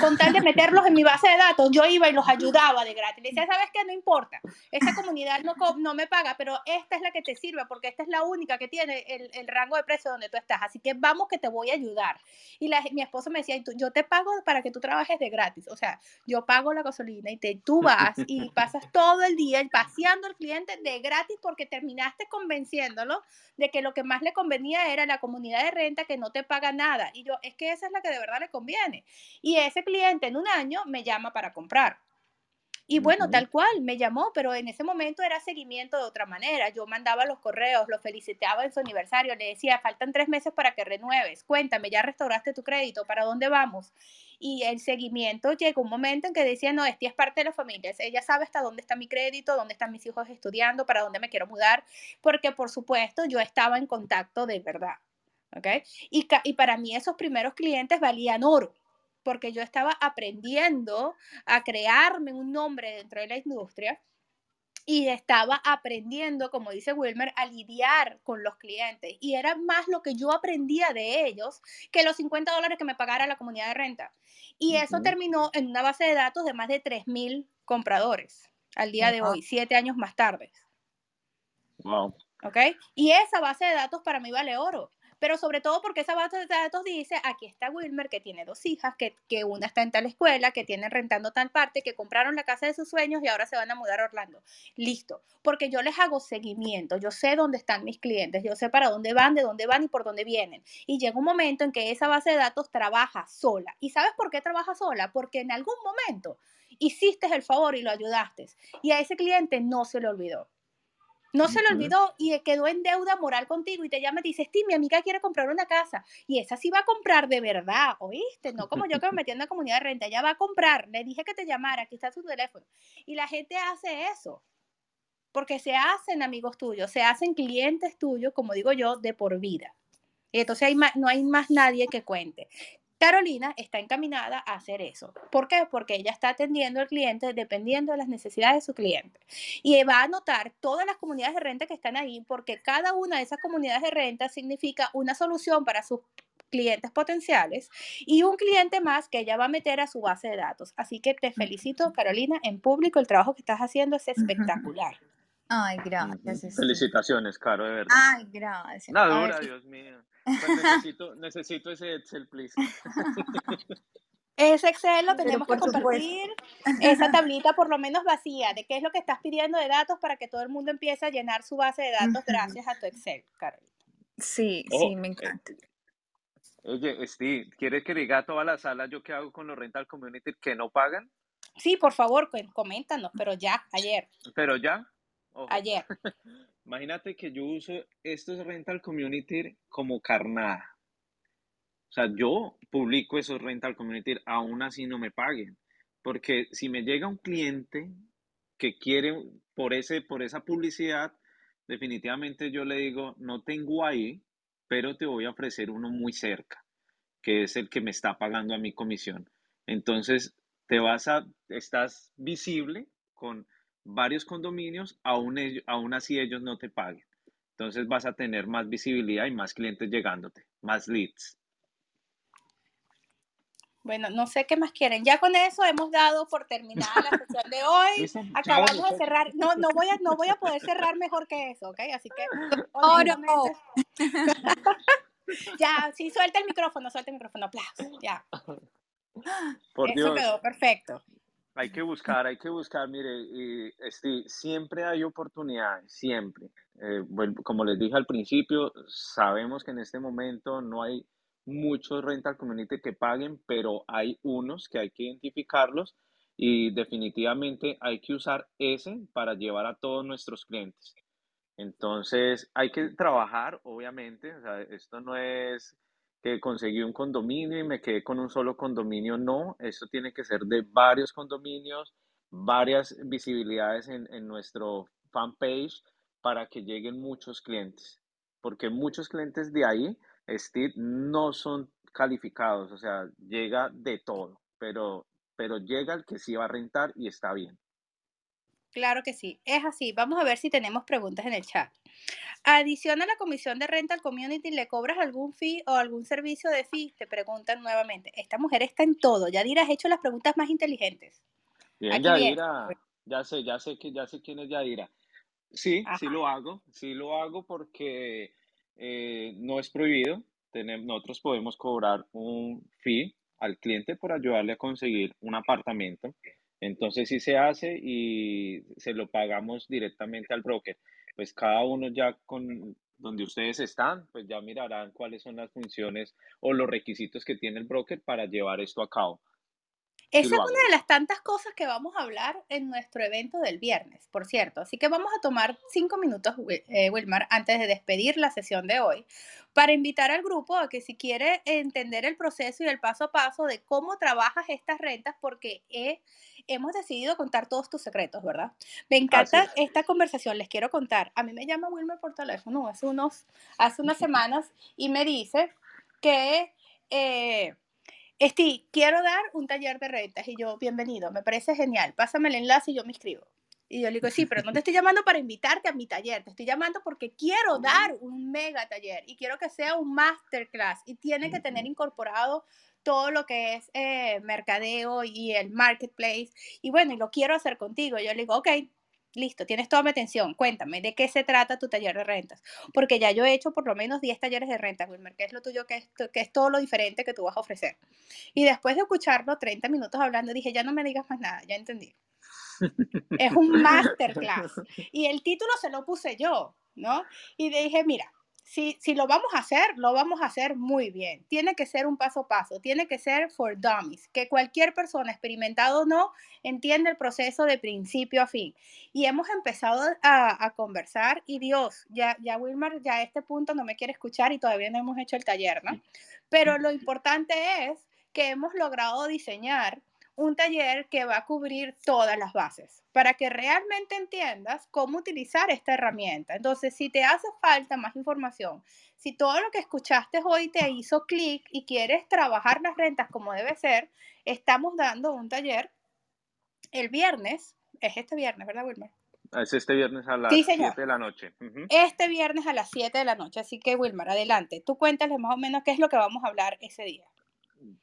con tal de meterlos en mi base de datos, yo iba y los ayudaba de gratis. Le decía, ¿sabes qué? No importa, esa comunidad no, no me paga, pero esta es la que te sirve porque esta es la única que tiene el, el rango de precio donde tú estás. Así que vamos que te voy a ayudar. Y la, mi esposo me decía, yo te pago para que tú trabajes de gratis. O sea, yo pago la gasolina y te, tú vas y pasas todo el día paseando al cliente de gratis porque terminaste convenciéndolo de que lo que más le convenía era la comunidad de renta que no te paga nada. Y yo, es que esa es la que de verdad le conviene. Y ese cliente en un año me llama para comprar. Y bueno, tal cual, me llamó, pero en ese momento era seguimiento de otra manera. Yo mandaba los correos, lo felicitaba en su aniversario, le decía, faltan tres meses para que renueves, cuéntame, ya restauraste tu crédito, ¿para dónde vamos? Y el seguimiento llegó un momento en que decía, no, este es parte de la familia, ella sabe hasta dónde está mi crédito, dónde están mis hijos estudiando, para dónde me quiero mudar, porque por supuesto yo estaba en contacto de verdad. ¿ok? Y, y para mí esos primeros clientes valían oro porque yo estaba aprendiendo a crearme un nombre dentro de la industria y estaba aprendiendo, como dice Wilmer, a lidiar con los clientes. Y era más lo que yo aprendía de ellos que los 50 dólares que me pagara la comunidad de renta. Y eso terminó en una base de datos de más de 3.000 compradores al día de hoy, siete años más tarde. Wow. ¿Ok? Y esa base de datos para mí vale oro pero sobre todo porque esa base de datos dice, aquí está Wilmer, que tiene dos hijas, que, que una está en tal escuela, que tienen rentando tal parte, que compraron la casa de sus sueños y ahora se van a mudar a Orlando. Listo, porque yo les hago seguimiento, yo sé dónde están mis clientes, yo sé para dónde van, de dónde van y por dónde vienen. Y llega un momento en que esa base de datos trabaja sola. ¿Y sabes por qué trabaja sola? Porque en algún momento hiciste el favor y lo ayudaste. Y a ese cliente no se le olvidó. No se le olvidó y quedó en deuda moral contigo y te llama y te dice, Steve, mi amiga quiere comprar una casa y esa sí va a comprar de verdad, ¿oíste? No como yo que me metí en la comunidad de renta, ella va a comprar, le dije que te llamara, aquí está su teléfono. Y la gente hace eso, porque se hacen amigos tuyos, se hacen clientes tuyos, como digo yo, de por vida. Y entonces hay no hay más nadie que cuente. Carolina está encaminada a hacer eso. ¿Por qué? Porque ella está atendiendo al cliente dependiendo de las necesidades de su cliente. Y va a anotar todas las comunidades de renta que están ahí porque cada una de esas comunidades de renta significa una solución para sus clientes potenciales y un cliente más que ella va a meter a su base de datos. Así que te felicito, Carolina, en público. El trabajo que estás haciendo es espectacular. Ay, gracias. Felicitaciones, Caro, de verdad. Ay, gracias. Nada dura, Dios mío. Pues necesito, necesito ese Excel, please. Ese Excel lo tenemos que compartir, esa tablita por lo menos vacía, de qué es lo que estás pidiendo de datos para que todo el mundo empiece a llenar su base de datos gracias a tu Excel, Carolina. Sí, sí, oh, me encanta. Eh, oye, Steve, ¿quieres que diga a toda la sala yo qué hago con los rental community que no pagan? Sí, por favor, coméntanos, pero ya, ayer. ¿Pero ya? Ayer. Imagínate que yo uso estos rental community como carnada. O sea, yo publico esos rental community, aún así no me paguen. Porque si me llega un cliente que quiere por, ese, por esa publicidad, definitivamente yo le digo, no tengo ahí, pero te voy a ofrecer uno muy cerca, que es el que me está pagando a mi comisión. Entonces, te vas a, estás visible con varios condominios, aún, aún así ellos no te paguen. Entonces vas a tener más visibilidad y más clientes llegándote, más leads. Bueno, no sé qué más quieren. Ya con eso hemos dado por terminada la sesión de hoy. Acabamos de cerrar. No, no voy a, no voy a poder cerrar mejor que eso, ¿ok? Así que. ya, sí, suelta el micrófono, suelta el micrófono, aplausos, ya. Por eso quedó perfecto. Hay que buscar, hay que buscar, mire, y, este, siempre hay oportunidades, siempre. Eh, como les dije al principio, sabemos que en este momento no hay muchos rental community que paguen, pero hay unos que hay que identificarlos y definitivamente hay que usar ese para llevar a todos nuestros clientes. Entonces, hay que trabajar, obviamente, o sea, esto no es que conseguí un condominio y me quedé con un solo condominio, no, esto tiene que ser de varios condominios, varias visibilidades en, en nuestro fanpage para que lleguen muchos clientes, porque muchos clientes de ahí, Steve, no son calificados, o sea, llega de todo, pero, pero llega el que sí va a rentar y está bien. Claro que sí, es así. Vamos a ver si tenemos preguntas en el chat. Adición a la comisión de renta al community, ¿le cobras algún fee o algún servicio de fee? Te preguntan nuevamente. Esta mujer está en todo. Yadira has hecho las preguntas más inteligentes. Bien, Yadira. Ya sé, ya sé que ya sé quién es Yadira. Sí, sí lo hago. Sí lo hago porque eh, no es prohibido. nosotros podemos cobrar un fee al cliente por ayudarle a conseguir un apartamento. Entonces sí se hace y se lo pagamos directamente al broker. Pues cada uno ya con donde ustedes están, pues ya mirarán cuáles son las funciones o los requisitos que tiene el broker para llevar esto a cabo. Esa es una de las tantas cosas que vamos a hablar en nuestro evento del viernes, por cierto. Así que vamos a tomar cinco minutos, eh, Wilmar, antes de despedir la sesión de hoy, para invitar al grupo a que si quiere entender el proceso y el paso a paso de cómo trabajas estas rentas, porque hemos decidido contar todos tus secretos, ¿verdad? Me encanta esta conversación, les quiero contar. A mí me llama Wilmer por teléfono hace, unos, hace unas semanas y me dice que... Eh, Esti, quiero dar un taller de rentas. Y yo, bienvenido, me parece genial. Pásame el enlace y yo me inscribo. Y yo le digo, sí, pero no te estoy llamando para invitarte a mi taller, te estoy llamando porque quiero dar un mega taller y quiero que sea un masterclass y tiene que tener incorporado todo lo que es eh, mercadeo y el marketplace. Y bueno, y lo quiero hacer contigo. Yo le digo, ok, Listo, tienes toda mi atención. Cuéntame, ¿de qué se trata tu taller de rentas? Porque ya yo he hecho por lo menos 10 talleres de rentas, Wilmer, que es lo tuyo, que es, que es todo lo diferente que tú vas a ofrecer. Y después de escucharlo 30 minutos hablando, dije, ya no me digas más nada, ya entendí. es un masterclass. Y el título se lo puse yo, ¿no? Y dije, mira, si, si, lo vamos a hacer, lo vamos a hacer muy bien. Tiene que ser un paso a paso, tiene que ser for dummies, que cualquier persona, experimentado o no, entienda el proceso de principio a fin. Y hemos empezado a, a, conversar y Dios, ya, ya Wilmar, ya a este punto no me quiere escuchar y todavía no hemos hecho el taller, ¿no? Pero lo importante es que hemos logrado diseñar un taller que va a cubrir todas las bases para que realmente entiendas cómo utilizar esta herramienta. Entonces, si te hace falta más información, si todo lo que escuchaste hoy te hizo clic y quieres trabajar las rentas como debe ser, estamos dando un taller el viernes, es este viernes, ¿verdad, Wilmer? Es este viernes a las 7 de la noche. Este viernes a las 7 de la noche. Así que, Wilmer, adelante. Tú cuéntale más o menos qué es lo que vamos a hablar ese día.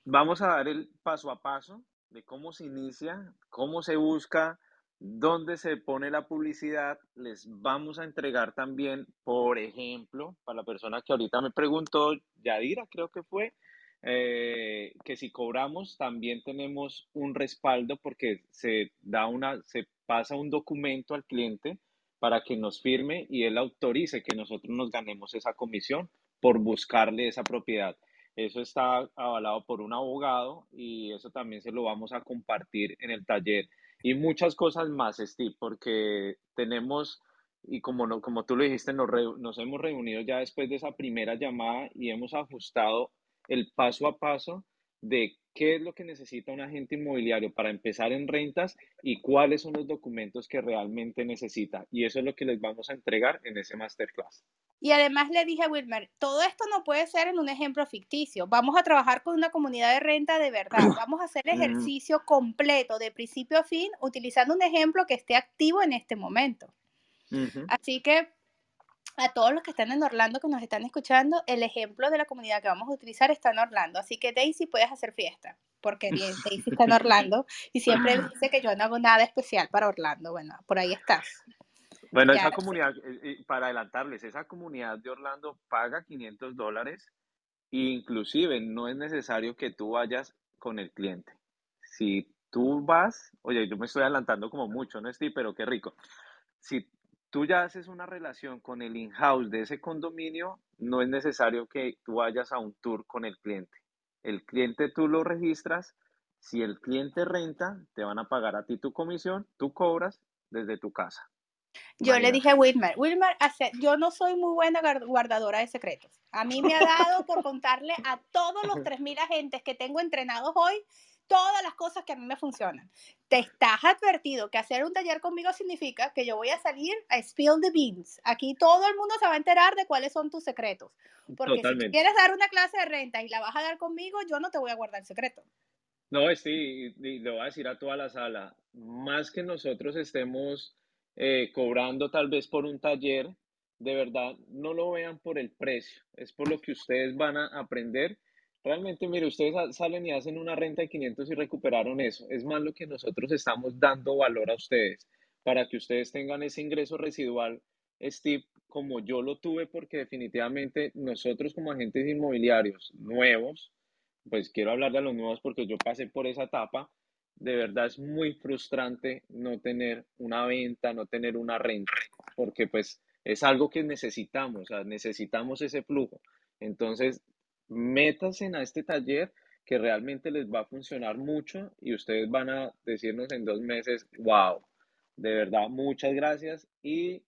Vamos a dar el paso a paso de cómo se inicia, cómo se busca, dónde se pone la publicidad. Les vamos a entregar también, por ejemplo, para la persona que ahorita me preguntó, Yadira creo que fue, eh, que si cobramos también tenemos un respaldo porque se da una, se pasa un documento al cliente para que nos firme y él autorice que nosotros nos ganemos esa comisión por buscarle esa propiedad. Eso está avalado por un abogado y eso también se lo vamos a compartir en el taller. Y muchas cosas más, Steve, porque tenemos, y como, como tú lo dijiste, nos, nos hemos reunido ya después de esa primera llamada y hemos ajustado el paso a paso de qué es lo que necesita un agente inmobiliario para empezar en rentas y cuáles son los documentos que realmente necesita. Y eso es lo que les vamos a entregar en ese masterclass. Y además le dije a Wilmer, todo esto no puede ser en un ejemplo ficticio. Vamos a trabajar con una comunidad de renta de verdad. Vamos a hacer el ejercicio completo de principio a fin utilizando un ejemplo que esté activo en este momento. Así que a todos los que están en Orlando, que nos están escuchando, el ejemplo de la comunidad que vamos a utilizar está en Orlando. Así que Daisy, puedes hacer fiesta, porque Daisy está en Orlando y siempre dice que yo no hago nada especial para Orlando. Bueno, por ahí estás. Bueno, esa comunidad, eh, eh, para adelantarles, esa comunidad de Orlando paga 500 dólares e inclusive no es necesario que tú vayas con el cliente. Si tú vas, oye, yo me estoy adelantando como mucho, ¿no, Steve? Pero qué rico. Si tú ya haces una relación con el in-house de ese condominio, no es necesario que tú vayas a un tour con el cliente. El cliente tú lo registras, si el cliente renta, te van a pagar a ti tu comisión, tú cobras desde tu casa. Yo le dije a Wilmer, Wilmer, yo no soy muy buena guardadora de secretos. A mí me ha dado por contarle a todos los 3.000 agentes que tengo entrenados hoy todas las cosas que a mí me funcionan. Te estás advertido que hacer un taller conmigo significa que yo voy a salir a spill the beans. Aquí todo el mundo se va a enterar de cuáles son tus secretos. Porque si quieres dar una clase de renta y la vas a dar conmigo, yo no te voy a guardar el secreto. No, sí, y le voy a decir a toda la sala, más que nosotros estemos eh, cobrando tal vez por un taller, de verdad no lo vean por el precio, es por lo que ustedes van a aprender. Realmente, mire, ustedes salen y hacen una renta de 500 y recuperaron eso. Es más lo que nosotros estamos dando valor a ustedes para que ustedes tengan ese ingreso residual, Steve, como yo lo tuve, porque definitivamente nosotros como agentes inmobiliarios nuevos, pues quiero hablar de los nuevos porque yo pasé por esa etapa, de verdad es muy frustrante no tener una venta, no tener una renta, porque pues es algo que necesitamos, o sea, necesitamos ese flujo. Entonces, métanse a este taller que realmente les va a funcionar mucho y ustedes van a decirnos en dos meses, wow, de verdad, muchas gracias y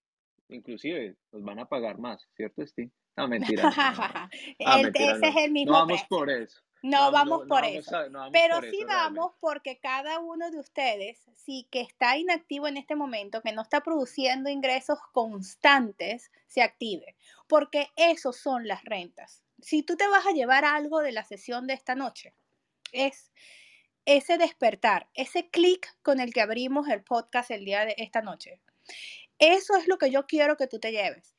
inclusive nos van a pagar más, ¿cierto, Steve? No, mentira. Ah, ese es el mismo. No vamos por eso. No, vamos por eso. Pero sí vamos porque cada uno de ustedes, sí que está inactivo en este momento, que no está produciendo ingresos constantes, se active. Porque esos son las rentas. Si tú te vas a llevar algo de la sesión de esta noche, es ese despertar, ese clic con el que abrimos el podcast el día de esta noche. Eso es lo que yo quiero que tú te lleves.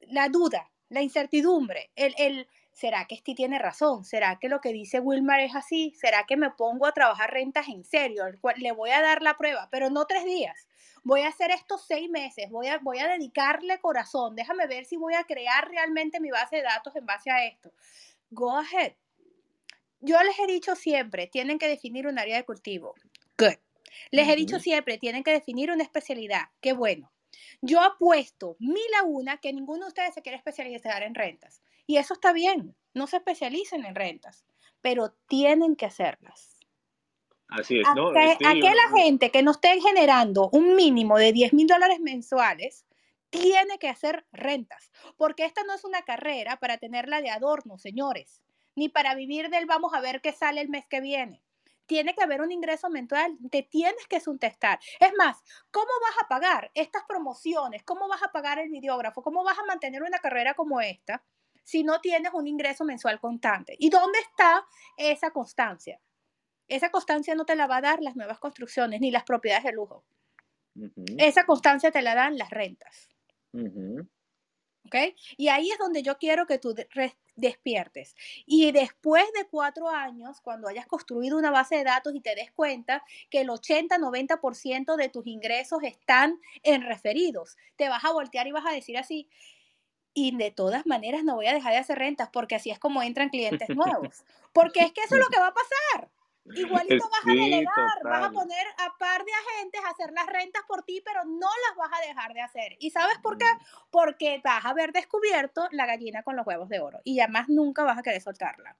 La duda, la incertidumbre, el, el ¿será que Esti tiene razón? ¿Será que lo que dice Wilmar es así? ¿Será que me pongo a trabajar rentas en serio? Le voy a dar la prueba, pero no tres días. Voy a hacer estos seis meses, voy a, voy a dedicarle corazón, déjame ver si voy a crear realmente mi base de datos en base a esto. Go ahead. Yo les he dicho siempre, tienen que definir un área de cultivo. Good. Les he dicho siempre, tienen que definir una especialidad. Qué bueno. Yo apuesto mil a una que ninguno de ustedes se quiere especializar en rentas. Y eso está bien, no se especialicen en rentas, pero tienen que hacerlas. Así es, ¿no? aquella gente que no esté generando un mínimo de 10 mil dólares mensuales, tiene que hacer rentas, porque esta no es una carrera para tenerla de adorno, señores, ni para vivir del vamos a ver qué sale el mes que viene. Tiene que haber un ingreso mensual, te tienes que suntestar. Es más, ¿cómo vas a pagar estas promociones? ¿Cómo vas a pagar el videógrafo? ¿Cómo vas a mantener una carrera como esta? Si no tienes un ingreso mensual constante. ¿Y dónde está esa constancia? Esa constancia no te la va a dar las nuevas construcciones ni las propiedades de lujo. Esa constancia te la dan las rentas. ¿Ok? Y ahí es donde yo quiero que tú despiertes. Y después de cuatro años, cuando hayas construido una base de datos y te des cuenta que el 80-90% de tus ingresos están en referidos, te vas a voltear y vas a decir así, y de todas maneras no voy a dejar de hacer rentas porque así es como entran clientes nuevos. Porque es que eso es lo que va a pasar. Igualito vas a delegar, vas a poner a par de agentes a hacer las rentas por ti, pero no las vas a dejar de hacer. ¿Y sabes por qué? Porque vas a haber descubierto la gallina con los huevos de oro y ya más nunca vas a querer soltarla.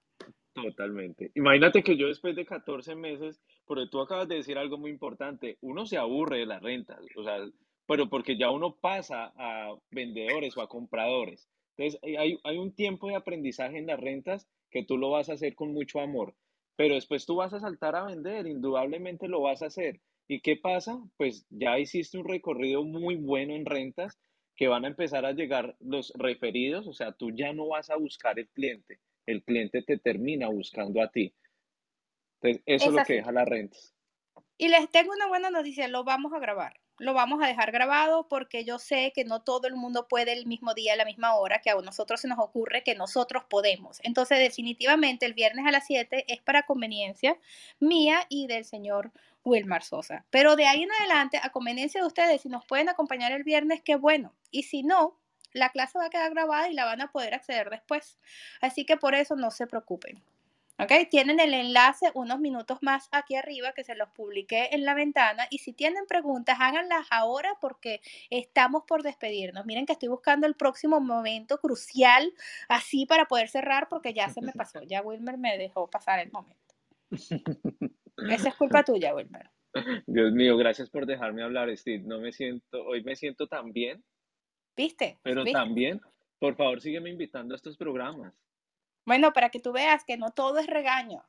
Totalmente. Imagínate que yo después de 14 meses, porque tú acabas de decir algo muy importante, uno se aburre de las rentas. O sea, pero porque ya uno pasa a vendedores o a compradores. Entonces, hay, hay un tiempo de aprendizaje en las rentas que tú lo vas a hacer con mucho amor, pero después tú vas a saltar a vender, indudablemente lo vas a hacer. ¿Y qué pasa? Pues ya hiciste un recorrido muy bueno en rentas que van a empezar a llegar los referidos, o sea, tú ya no vas a buscar el cliente, el cliente te termina buscando a ti. Entonces, eso es, lo que deja las rentas. Y les tengo una buena noticia, lo vamos a grabar lo vamos a dejar grabado porque yo sé que no todo el mundo puede el mismo día, a la misma hora, que a nosotros se nos ocurre que nosotros podemos. Entonces, definitivamente, el viernes a las 7 es para conveniencia mía y del señor Wilmar Sosa. Pero de ahí en adelante, a conveniencia de ustedes, si nos pueden acompañar el viernes, qué bueno. Y si no, la clase va a quedar grabada y la van a poder acceder después. Así que por eso no se preocupen. ¿Ok? Tienen el enlace unos minutos más aquí arriba que se los publiqué en la ventana y si tienen preguntas háganlas ahora porque estamos por despedirnos. Miren que estoy buscando el próximo momento crucial así para poder cerrar porque ya se me pasó, ya Wilmer me dejó pasar el momento. Esa es culpa tuya, Wilmer. Dios mío, gracias por dejarme hablar, Steve. No me siento, hoy me siento tan bien. ¿Viste? Pero ¿Viste? también, por favor, sígueme invitando a estos programas. Bueno, para que tú veas que no todo es regaño.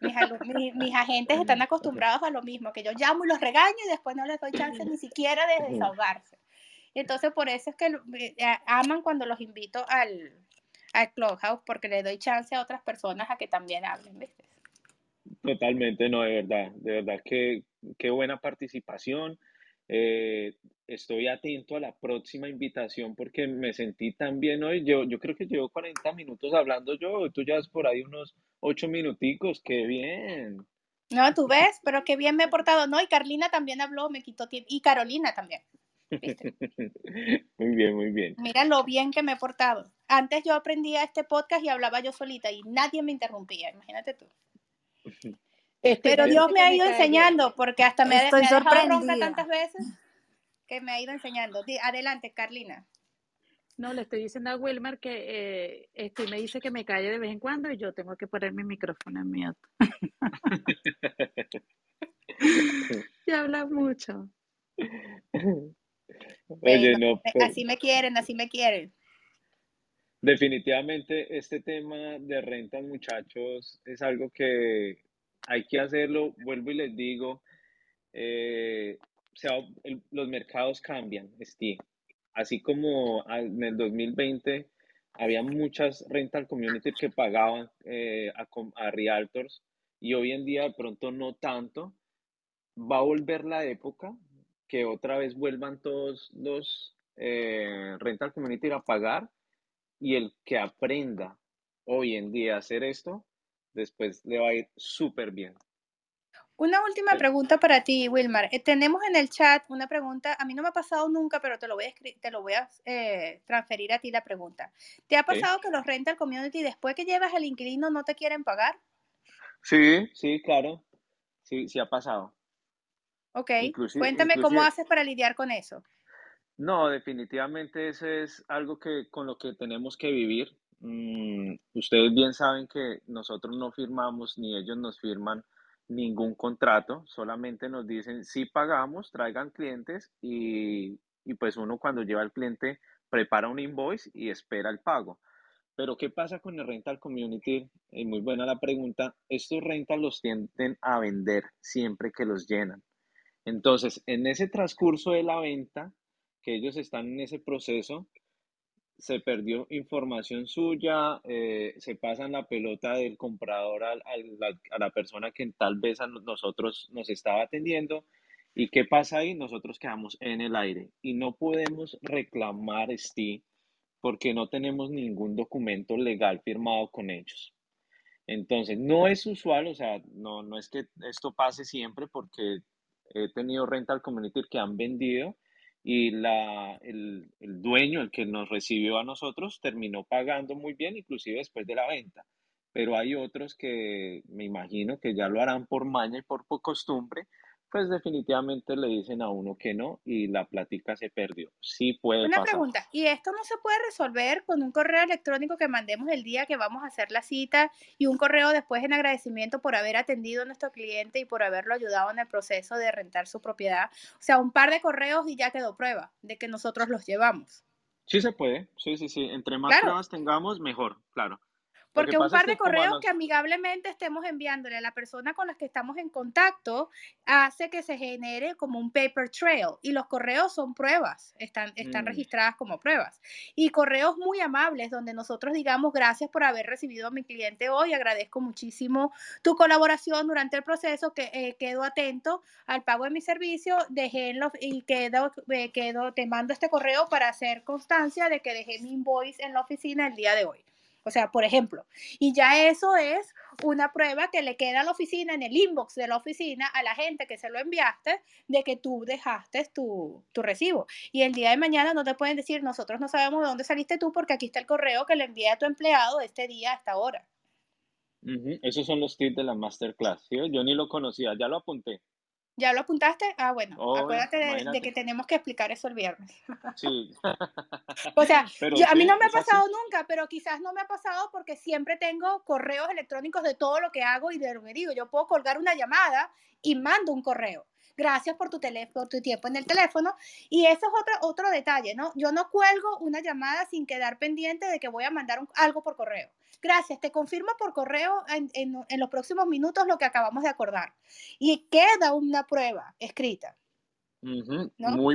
Mis, mis, mis, agentes están acostumbrados a lo mismo, que yo llamo y los regaño y después no les doy chance ni siquiera de desahogarse. Entonces, por eso es que eh, aman cuando los invito al, al Clubhouse, porque le doy chance a otras personas a que también hablen, ¿viste? Totalmente, no, de verdad, de verdad, que qué buena participación. Eh, estoy atento a la próxima invitación porque me sentí tan bien hoy. Yo, yo creo que llevo 40 minutos hablando yo, tú ya por ahí unos 8 minuticos, qué bien. No, tú ves, pero qué bien me he portado. No, y Carlina también habló, me quitó tiempo. Y Carolina también. ¿viste? muy bien, muy bien. Mira lo bien que me he portado. Antes yo aprendía este podcast y hablaba yo solita y nadie me interrumpía, imagínate tú. Este, Pero Dios me ha ido enseñando, porque hasta me, Estoy me ha dejado ronca tantas veces que me ha ido enseñando. Adelante, Carlina. No, le estoy diciendo a Wilmer que eh, este, me dice que me calle de vez en cuando y yo tengo que poner mi micrófono en mute. y habla mucho. Oye, no, pero... Así me quieren, así me quieren. Definitivamente este tema de rentas, muchachos, es algo que hay que hacerlo. Vuelvo y les digo, eh, los mercados cambian, Steve. Así como en el 2020 había muchas rental communities que pagaban eh, a, a realtors y hoy en día de pronto no tanto, va a volver la época que otra vez vuelvan todos los eh, rental community a pagar y el que aprenda hoy en día a hacer esto, después le va a ir súper bien. Una última pregunta para ti, Wilmar. Eh, tenemos en el chat una pregunta, a mí no me ha pasado nunca, pero te lo voy a, te lo voy a eh, transferir a ti la pregunta. ¿Te ha pasado ¿Sí? que los rental community después que llevas al inquilino no te quieren pagar? Sí, sí, claro. Sí, sí ha pasado. Ok, inclusive, cuéntame inclusive, cómo haces para lidiar con eso. No, definitivamente eso es algo que con lo que tenemos que vivir. Mm, ustedes bien saben que nosotros no firmamos ni ellos nos firman ningún contrato, solamente nos dicen si pagamos, traigan clientes y, y pues uno cuando lleva al cliente prepara un invoice y espera el pago. Pero ¿qué pasa con el rental community? Es muy buena la pregunta. Estos rentals los tienden a vender siempre que los llenan. Entonces, en ese transcurso de la venta, que ellos están en ese proceso, se perdió información suya, eh, se pasan la pelota del comprador a, a, la, a, la, persona que tal vez a nosotros nos estaba atendiendo. ¿Y qué pasa ahí? Nosotros quedamos en el aire y no podemos reclamar STI porque no tenemos ningún documento legal firmado con ellos. Entonces, no es usual, o sea, no, no es que esto pase siempre porque he tenido rental community que han vendido y la, el, el, dueño, el que nos recibió a nosotros, terminó pagando muy bien, inclusive después de la venta. Pero hay otros que me imagino que ya lo harán por maña y por, por costumbre, pues definitivamente le dicen a uno que no y la plática se perdió. Sí puede Una pasar. pregunta, ¿y esto no se puede resolver con un correo electrónico que mandemos el día que vamos a hacer la cita y un correo después en agradecimiento por haber atendido a nuestro cliente y por haberlo ayudado en el proceso de rentar su propiedad? O sea, un par de correos y ya quedó prueba de que nosotros los llevamos. Sí se puede, sí, sí, sí. Entre más claro. pruebas tengamos, mejor, claro. Porque un par de que correos que amigablemente estemos enviándole a la persona con la que estamos en contacto hace que se genere como un paper trail. Y los correos son pruebas, están, están mm. registradas como pruebas. Y correos muy amables donde nosotros digamos gracias por haber recibido a mi cliente hoy, agradezco muchísimo tu colaboración durante el proceso, que eh, quedo atento al pago de mi servicio, dejé en los, y quedo, eh, quedo, te mando este correo para hacer constancia de que dejé mi invoice en la oficina el día de hoy. O sea, por ejemplo, y ya eso es una prueba que le queda a la oficina, en el inbox de la oficina, a la gente que se lo enviaste, de que tú dejaste tu, tu recibo. Y el día de mañana no te pueden decir, nosotros no sabemos de dónde saliste tú porque aquí está el correo que le envié a tu empleado este día a esta hora. Esos son los tips de la masterclass. Yo ni lo conocía, ya lo apunté. ¿Ya lo apuntaste? Ah, bueno, acuérdate de, que tenemos que explicar eso el viernes. Sí. o sea, a mí no me ha pasado nunca, pero quizás no me ha pasado porque siempre tengo correos electrónicos de todo lo que hago y de lo que digo. Yo puedo colgar una llamada y mando un correo. Gracias por tu, por tu tiempo en el teléfono. Y eso es otro, otro detalle, ¿no? Yo no cuelgo una llamada sin quedar pendiente de que voy a mandar algo por correo. Gracias, te confirmo por correo en, en, los próximos minutos lo que acabamos de acordar. Y queda una prueba escrita. Muy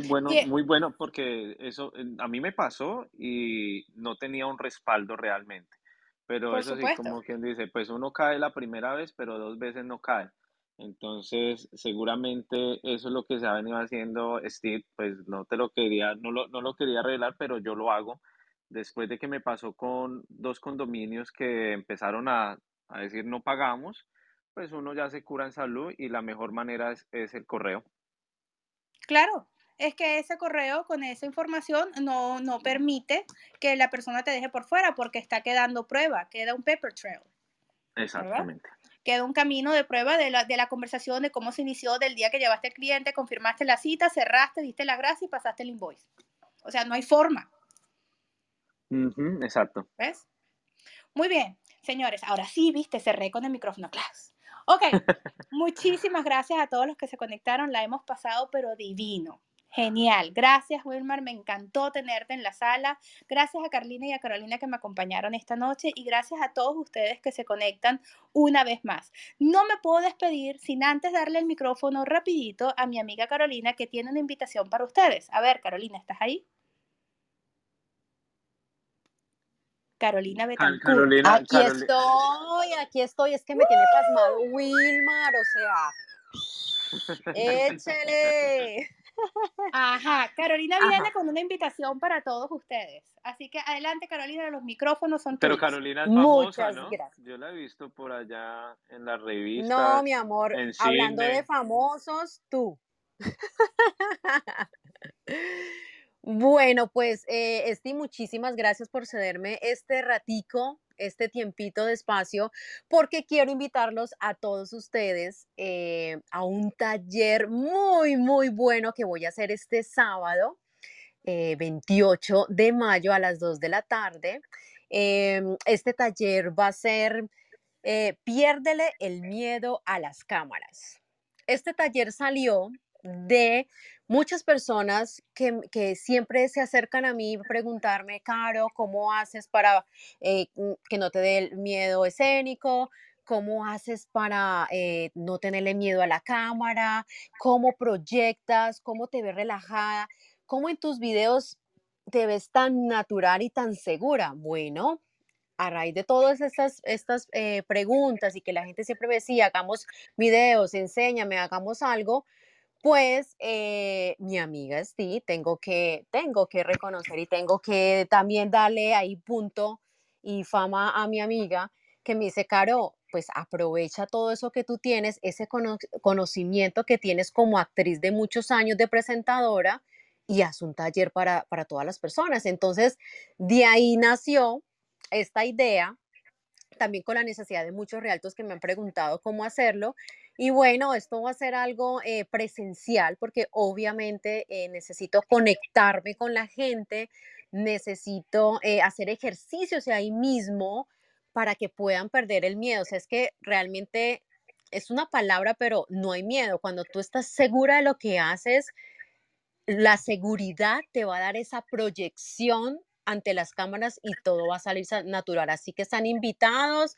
bueno, muy bueno, porque eso a mí me pasó y no tenía un respaldo realmente. Pero eso sí, como quien dice, pues uno cae la primera vez, pero dos veces no cae. Entonces, seguramente eso es lo que se ha venido haciendo Steve, pues no te lo quería, no lo, no lo quería revelar, pero yo lo hago después de que me pasó con dos condominios que empezaron a, decir no pagamos, pues uno ya se cura en salud y la mejor manera es, el correo. Claro, es que ese correo con esa información no, no permite que la persona te deje por fuera porque está quedando prueba, queda un paper trail. Exactamente. Queda un camino de prueba de la, de la conversación, de cómo se inició, del día que llevaste al cliente, confirmaste la cita, cerraste, diste la gracia y pasaste el invoice. O sea, no hay forma exacto. ¿Ves? Muy bien, señores. Ahora sí, viste, cerré con el micrófono. Class. Ok, muchísimas gracias a todos los que se conectaron. La hemos pasado, pero divino. Genial. Gracias, Wilmar. Me encantó tenerte en la sala. Gracias a Carlina y a Carolina que me acompañaron esta noche y gracias a todos ustedes que se conectan una vez más. No me puedo despedir sin antes darle el micrófono rapidito a mi amiga Carolina que tiene una invitación para ustedes. A ver, Carolina, ¿estás ahí? Carolina Betancourt. aquí estoy, aquí estoy. Es que me tiene pasmado Wilmar, o sea. Échale. Ajá, Carolina viene con una invitación para todos ustedes. Así que adelante, Carolina, los micrófonos son tuyos. Pero Carolina es famosa, ¿no? Yo la he visto por allá en las revistas. No, mi amor, hablando de famosos, tú. Bueno, pues, eh, Esti, muchísimas gracias por cederme este ratico, este tiempito de espacio, porque quiero invitarlos a todos ustedes eh, a un taller muy, muy bueno que voy a hacer este sábado, 28 eh, de mayo a las 2 de la tarde. Em, este taller va a ser Piérdele el miedo a las cámaras. Este taller salió de muchas personas que, siempre se acercan a mí preguntarme, Caro, ¿cómo haces para eh, mm, que no te dé el miedo escénico? ¿Cómo haces para eh, no tenerle miedo a la cámara? ¿Cómo proyectas? ¿Cómo te ves relajada? ¿Cómo en tus videos te ves tan natural y tan segura? Bueno, a raíz de todas estas, estas eh, preguntas y que la gente siempre me decía, hagamos videos, enséñame, hagamos algo, pues eh, mi amiga Steve, tengo que, tengo que reconocer y tengo que también darle ahí punto y fama a mi amiga que me dice, Caro, pues aprovecha todo eso que tú tienes, ese conocimiento que tienes como actriz de muchos años de presentadora y haz un taller para, para todas las personas. Entonces, de ahí nació esta idea también con la necesidad de muchos realtos que me han preguntado cómo hacerlo. Y bueno, esto va a ser algo eh, presencial porque obviamente eh, necesito conectarme con la gente, necesito eh, hacer ejercicios ahí mismo para que puedan perder el miedo. O sea, es que realmente es una palabra, pero no hay miedo. Cuando tú estás segura de lo que haces, la seguridad te va a dar esa proyección ante las cámaras y todo va a salir natural. Así que están invitados.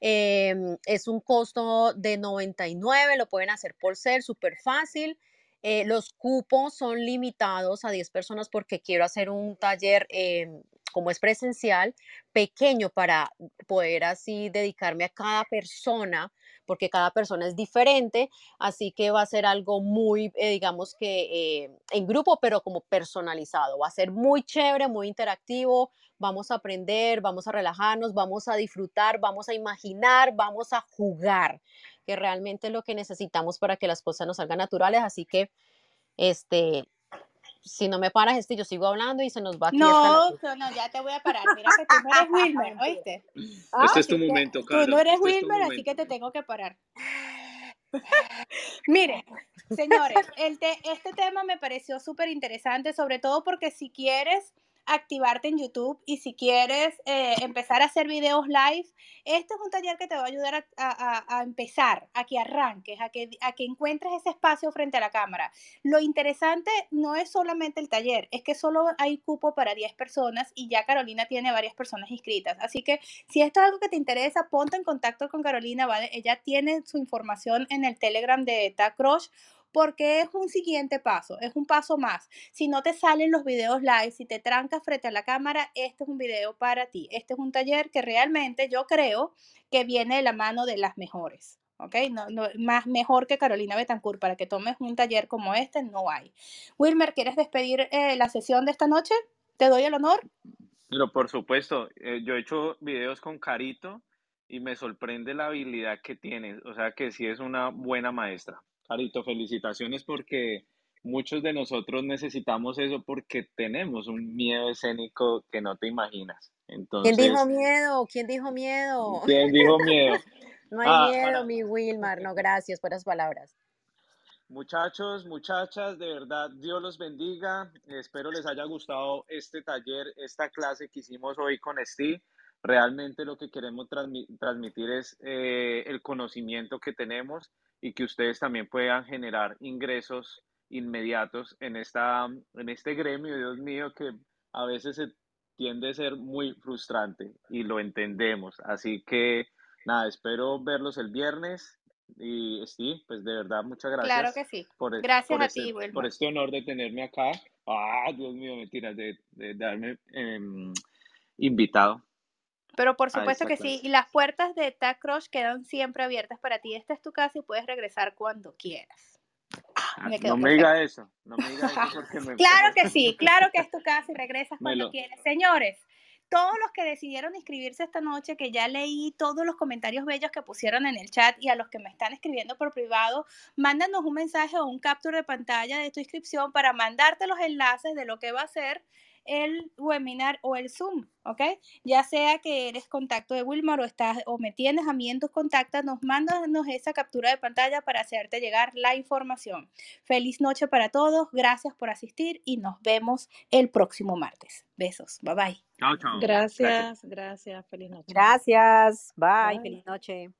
Em, es un costo de 99, lo pueden hacer por ser súper fácil. Eh, los cupos son limitados a 10 personas porque quiero hacer un taller em, como es presencial, pequeño para poder así dedicarme a cada persona, porque cada persona es diferente, así que va a ser algo muy, eh, digamos que eh, en grupo, pero como personalizado. Va a ser muy chévere, muy interactivo, vamos a aprender, vamos a relajarnos, vamos a disfrutar, vamos a imaginar, vamos a jugar, que realmente es lo que necesitamos para que las cosas nos salgan naturales, así que, este, si no me paras, este, yo sigo hablando y se nos va aquí No, no, no, ya te voy a parar. Mira que tú no eres Wilmer, ¿oíste? este es tu momento, Carlos. Tú no eres este Wilmer, así que te tengo que parar. Mire, señores, el este tema me pareció súper interesante, sobre todo porque si quieres activarte en YouTube y si quieres eh, empezar a hacer videos live, este es un taller que te va a ayudar a, empezar, a que arranques, a que, a que encuentres ese espacio frente a la cámara. Lo interesante no es solamente el taller, es que solo hay cupo para 10 personas y ya Carolina tiene varias personas inscritas. Así que si esto es algo que te interesa, ponte en contacto con Carolina, ella tiene su información en el Telegram de TACROSH porque es un siguiente paso, es un paso más. Si no te salen los videos live, si te trancas frente a la cámara, este es un video para ti. Este es un taller que realmente yo creo que viene de la mano de las mejores. ¿ok? No, más mejor que Carolina Betancourt para que tomes un taller como este, no hay. Wilmer, ¿quieres despedir eh, la sesión de esta noche? ¿Te doy el honor? Pero por supuesto, eh, yo he hecho videos con Carito y me sorprende la habilidad que tiene, o sea que sí es una buena maestra. Carito, felicitaciones porque muchos de nosotros necesitamos eso porque tenemos un miedo escénico que no te imaginas. Entonces, ¿Quién dijo miedo? ¿Quién dijo miedo? ¿Quién dijo miedo? no hay ah, miedo, mi Wilmar. No, gracias por las palabras. Muchachos, muchachas, de verdad, Dios los bendiga. Espero les haya gustado este taller, esta clase que hicimos hoy con Steve. Realmente lo que queremos transmitir es eh, el conocimiento que tenemos y que ustedes también puedan generar ingresos inmediatos en, esta, en este gremio, Dios mío, que a veces se tiende a ser muy frustrante y lo entendemos. Así que nada, espero verlos el viernes y sí, pues de verdad muchas gracias. Claro que sí. Por, e, gracias a ti, Por este honor de tenerme acá. Ah, Dios mío, mentiras, de, de darme em, invitado. Pero por supuesto que sí, y las puertas de Tag Crush quedan siempre abiertas para ti. Esta es tu casa y puedes regresar cuando quieras. Ah, no me diga eso, no me diga eso porque me... claro que sí, claro que es tu casa y regresas cuando quieras. Señores, todos los que decidieron inscribirse esta noche, que ya leí todos los comentarios bellos que pusieron en el chat y a los que me están escribiendo por privado, mándanos un mensaje o un capture de pantalla de tu inscripción para mandarte los enlaces de lo que va a ser el webinar o el Zoom, ¿ok? Ya sea que eres contacto de Wilmar o, estás, o me tienes a mí en tus contactos, nos mándanos esa captura de pantalla para hacerte llegar la información. Feliz noche para todos, gracias por asistir y nos vemos el próximo martes. Besos, bye bye. Chao, chao. Gracias, gracias, feliz noche. Gracias, bye. feliz noche.